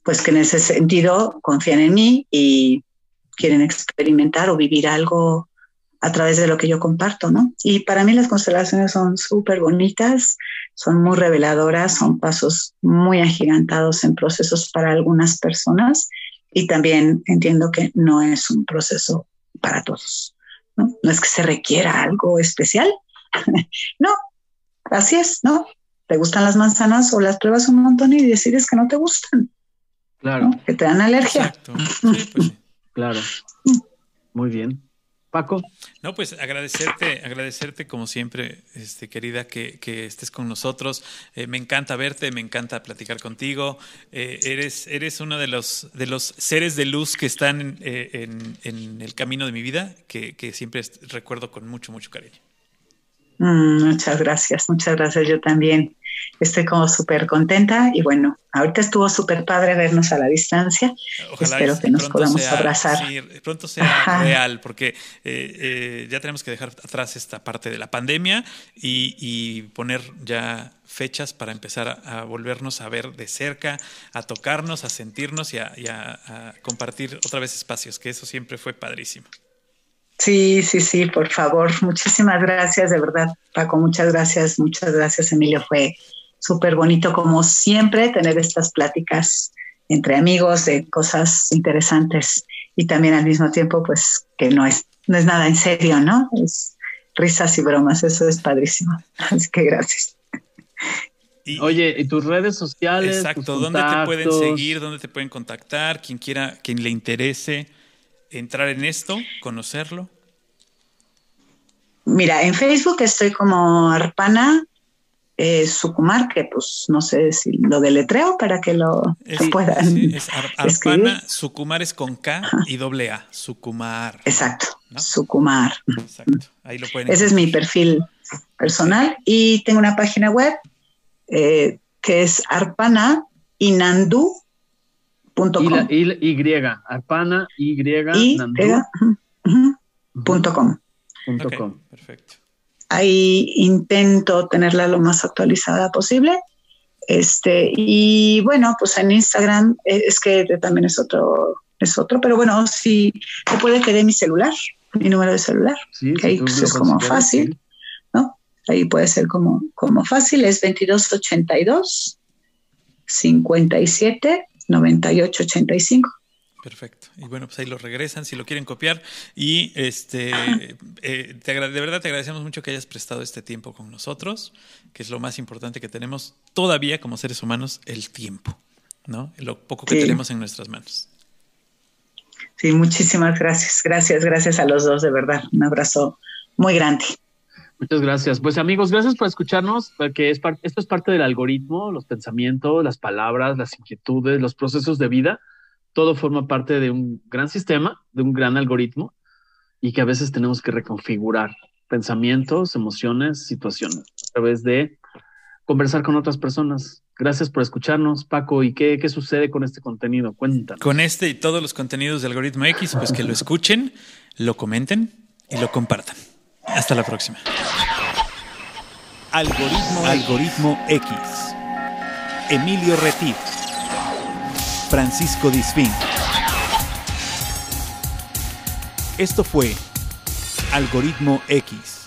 pues que en ese sentido confían en mí y quieren experimentar o vivir algo a través de lo que yo comparto, ¿no? Y para mí las constelaciones son súper bonitas, son muy reveladoras, son pasos muy agigantados en procesos para algunas personas y también entiendo que no es un proceso para todos, ¿no? No es que se requiera algo especial, no, así es, ¿no? Te gustan las manzanas o las pruebas un montón y decides que no te gustan. Claro. Que te dan alergia. Exacto. Sí, pues Claro. Muy bien. Paco. No, pues agradecerte, agradecerte como siempre, este, querida, que, estés con nosotros. Eh, me encanta verte, me encanta platicar contigo. Eh, eres, eres uno de los, de los seres de luz que están en, en el camino de mi vida, que, que siempre recuerdo con mucho, mucho cariño. Mm, muchas gracias, muchas gracias. Yo también estoy como súper contenta y bueno, ahorita estuvo súper padre vernos a la distancia. Espero que nos podamos abrazar. Sí, pronto sea real, porque eh, eh, ya tenemos que dejar atrás esta parte de la pandemia y, poner ya fechas para empezar a, volvernos a ver de cerca, a tocarnos, a sentirnos y a compartir otra vez espacios, que eso siempre fue padrísimo. Sí, sí, sí, por favor. Muchísimas gracias, de verdad, Paco. Muchas gracias, muchas gracias, Emilio. Fue súper bonito, como siempre, tener estas pláticas entre amigos de cosas interesantes y también al mismo tiempo, pues, que no es, no es nada en serio, ¿no? Es risas y bromas, eso es padrísimo. Así que gracias. Oye, ¿y tus redes sociales? Exacto, ¿dónde te pueden seguir? ¿Dónde te pueden contactar? Quien quiera, quien le interese entrar en esto, conocerlo? Mira, en Facebook estoy como Arpana eh, Sucumar, que pues no sé si lo deletreo para que lo, puedan. Sí, es Arpana, Sucumar es con K y doble A, Sucumar. Exacto, Sucumar. Exacto, ahí lo pueden. Ese es mi perfil personal y tengo una página web eh, que es Arpana Inandu y, y, arpana, y, punto com. Perfecto. Ahí intento tenerla lo más actualizada posible. Este, y bueno, pues en Instagram eh, es que también es otro, es otro, pero bueno, si se puede querer mi celular, mi número de celular, que ahí pues, es como fácil, ¿no? Ahí puede ser como, como fácil, es 2282 57 9885. Perfecto. Y bueno, pues ahí lo regresan si lo quieren copiar. Y este, eh, de verdad te agradecemos mucho que hayas prestado este tiempo con nosotros, que es lo más importante que tenemos todavía como seres humanos, el tiempo, ¿no? Lo poco que tenemos en nuestras manos. Sí, muchísimas gracias. Gracias, gracias a los dos, de verdad. Un abrazo muy grande. Muchas gracias. Pues amigos, gracias por escucharnos, porque es esto es parte del algoritmo, los pensamientos, las palabras, las inquietudes, los procesos de vida. Todo forma parte de un gran sistema, de un gran algoritmo, y que a veces tenemos que reconfigurar pensamientos, emociones, situaciones a través de conversar con otras personas. Gracias por escucharnos, Paco. ¿Y qué, qué sucede con este contenido? Cuéntanos. Con este y todos los contenidos de Algoritmo X, pues que lo escuchen, lo comenten y lo compartan. Hasta la próxima. Algoritmo, Algoritmo X. Emilio Retif. Francisco Disfín. Esto fue Algoritmo X.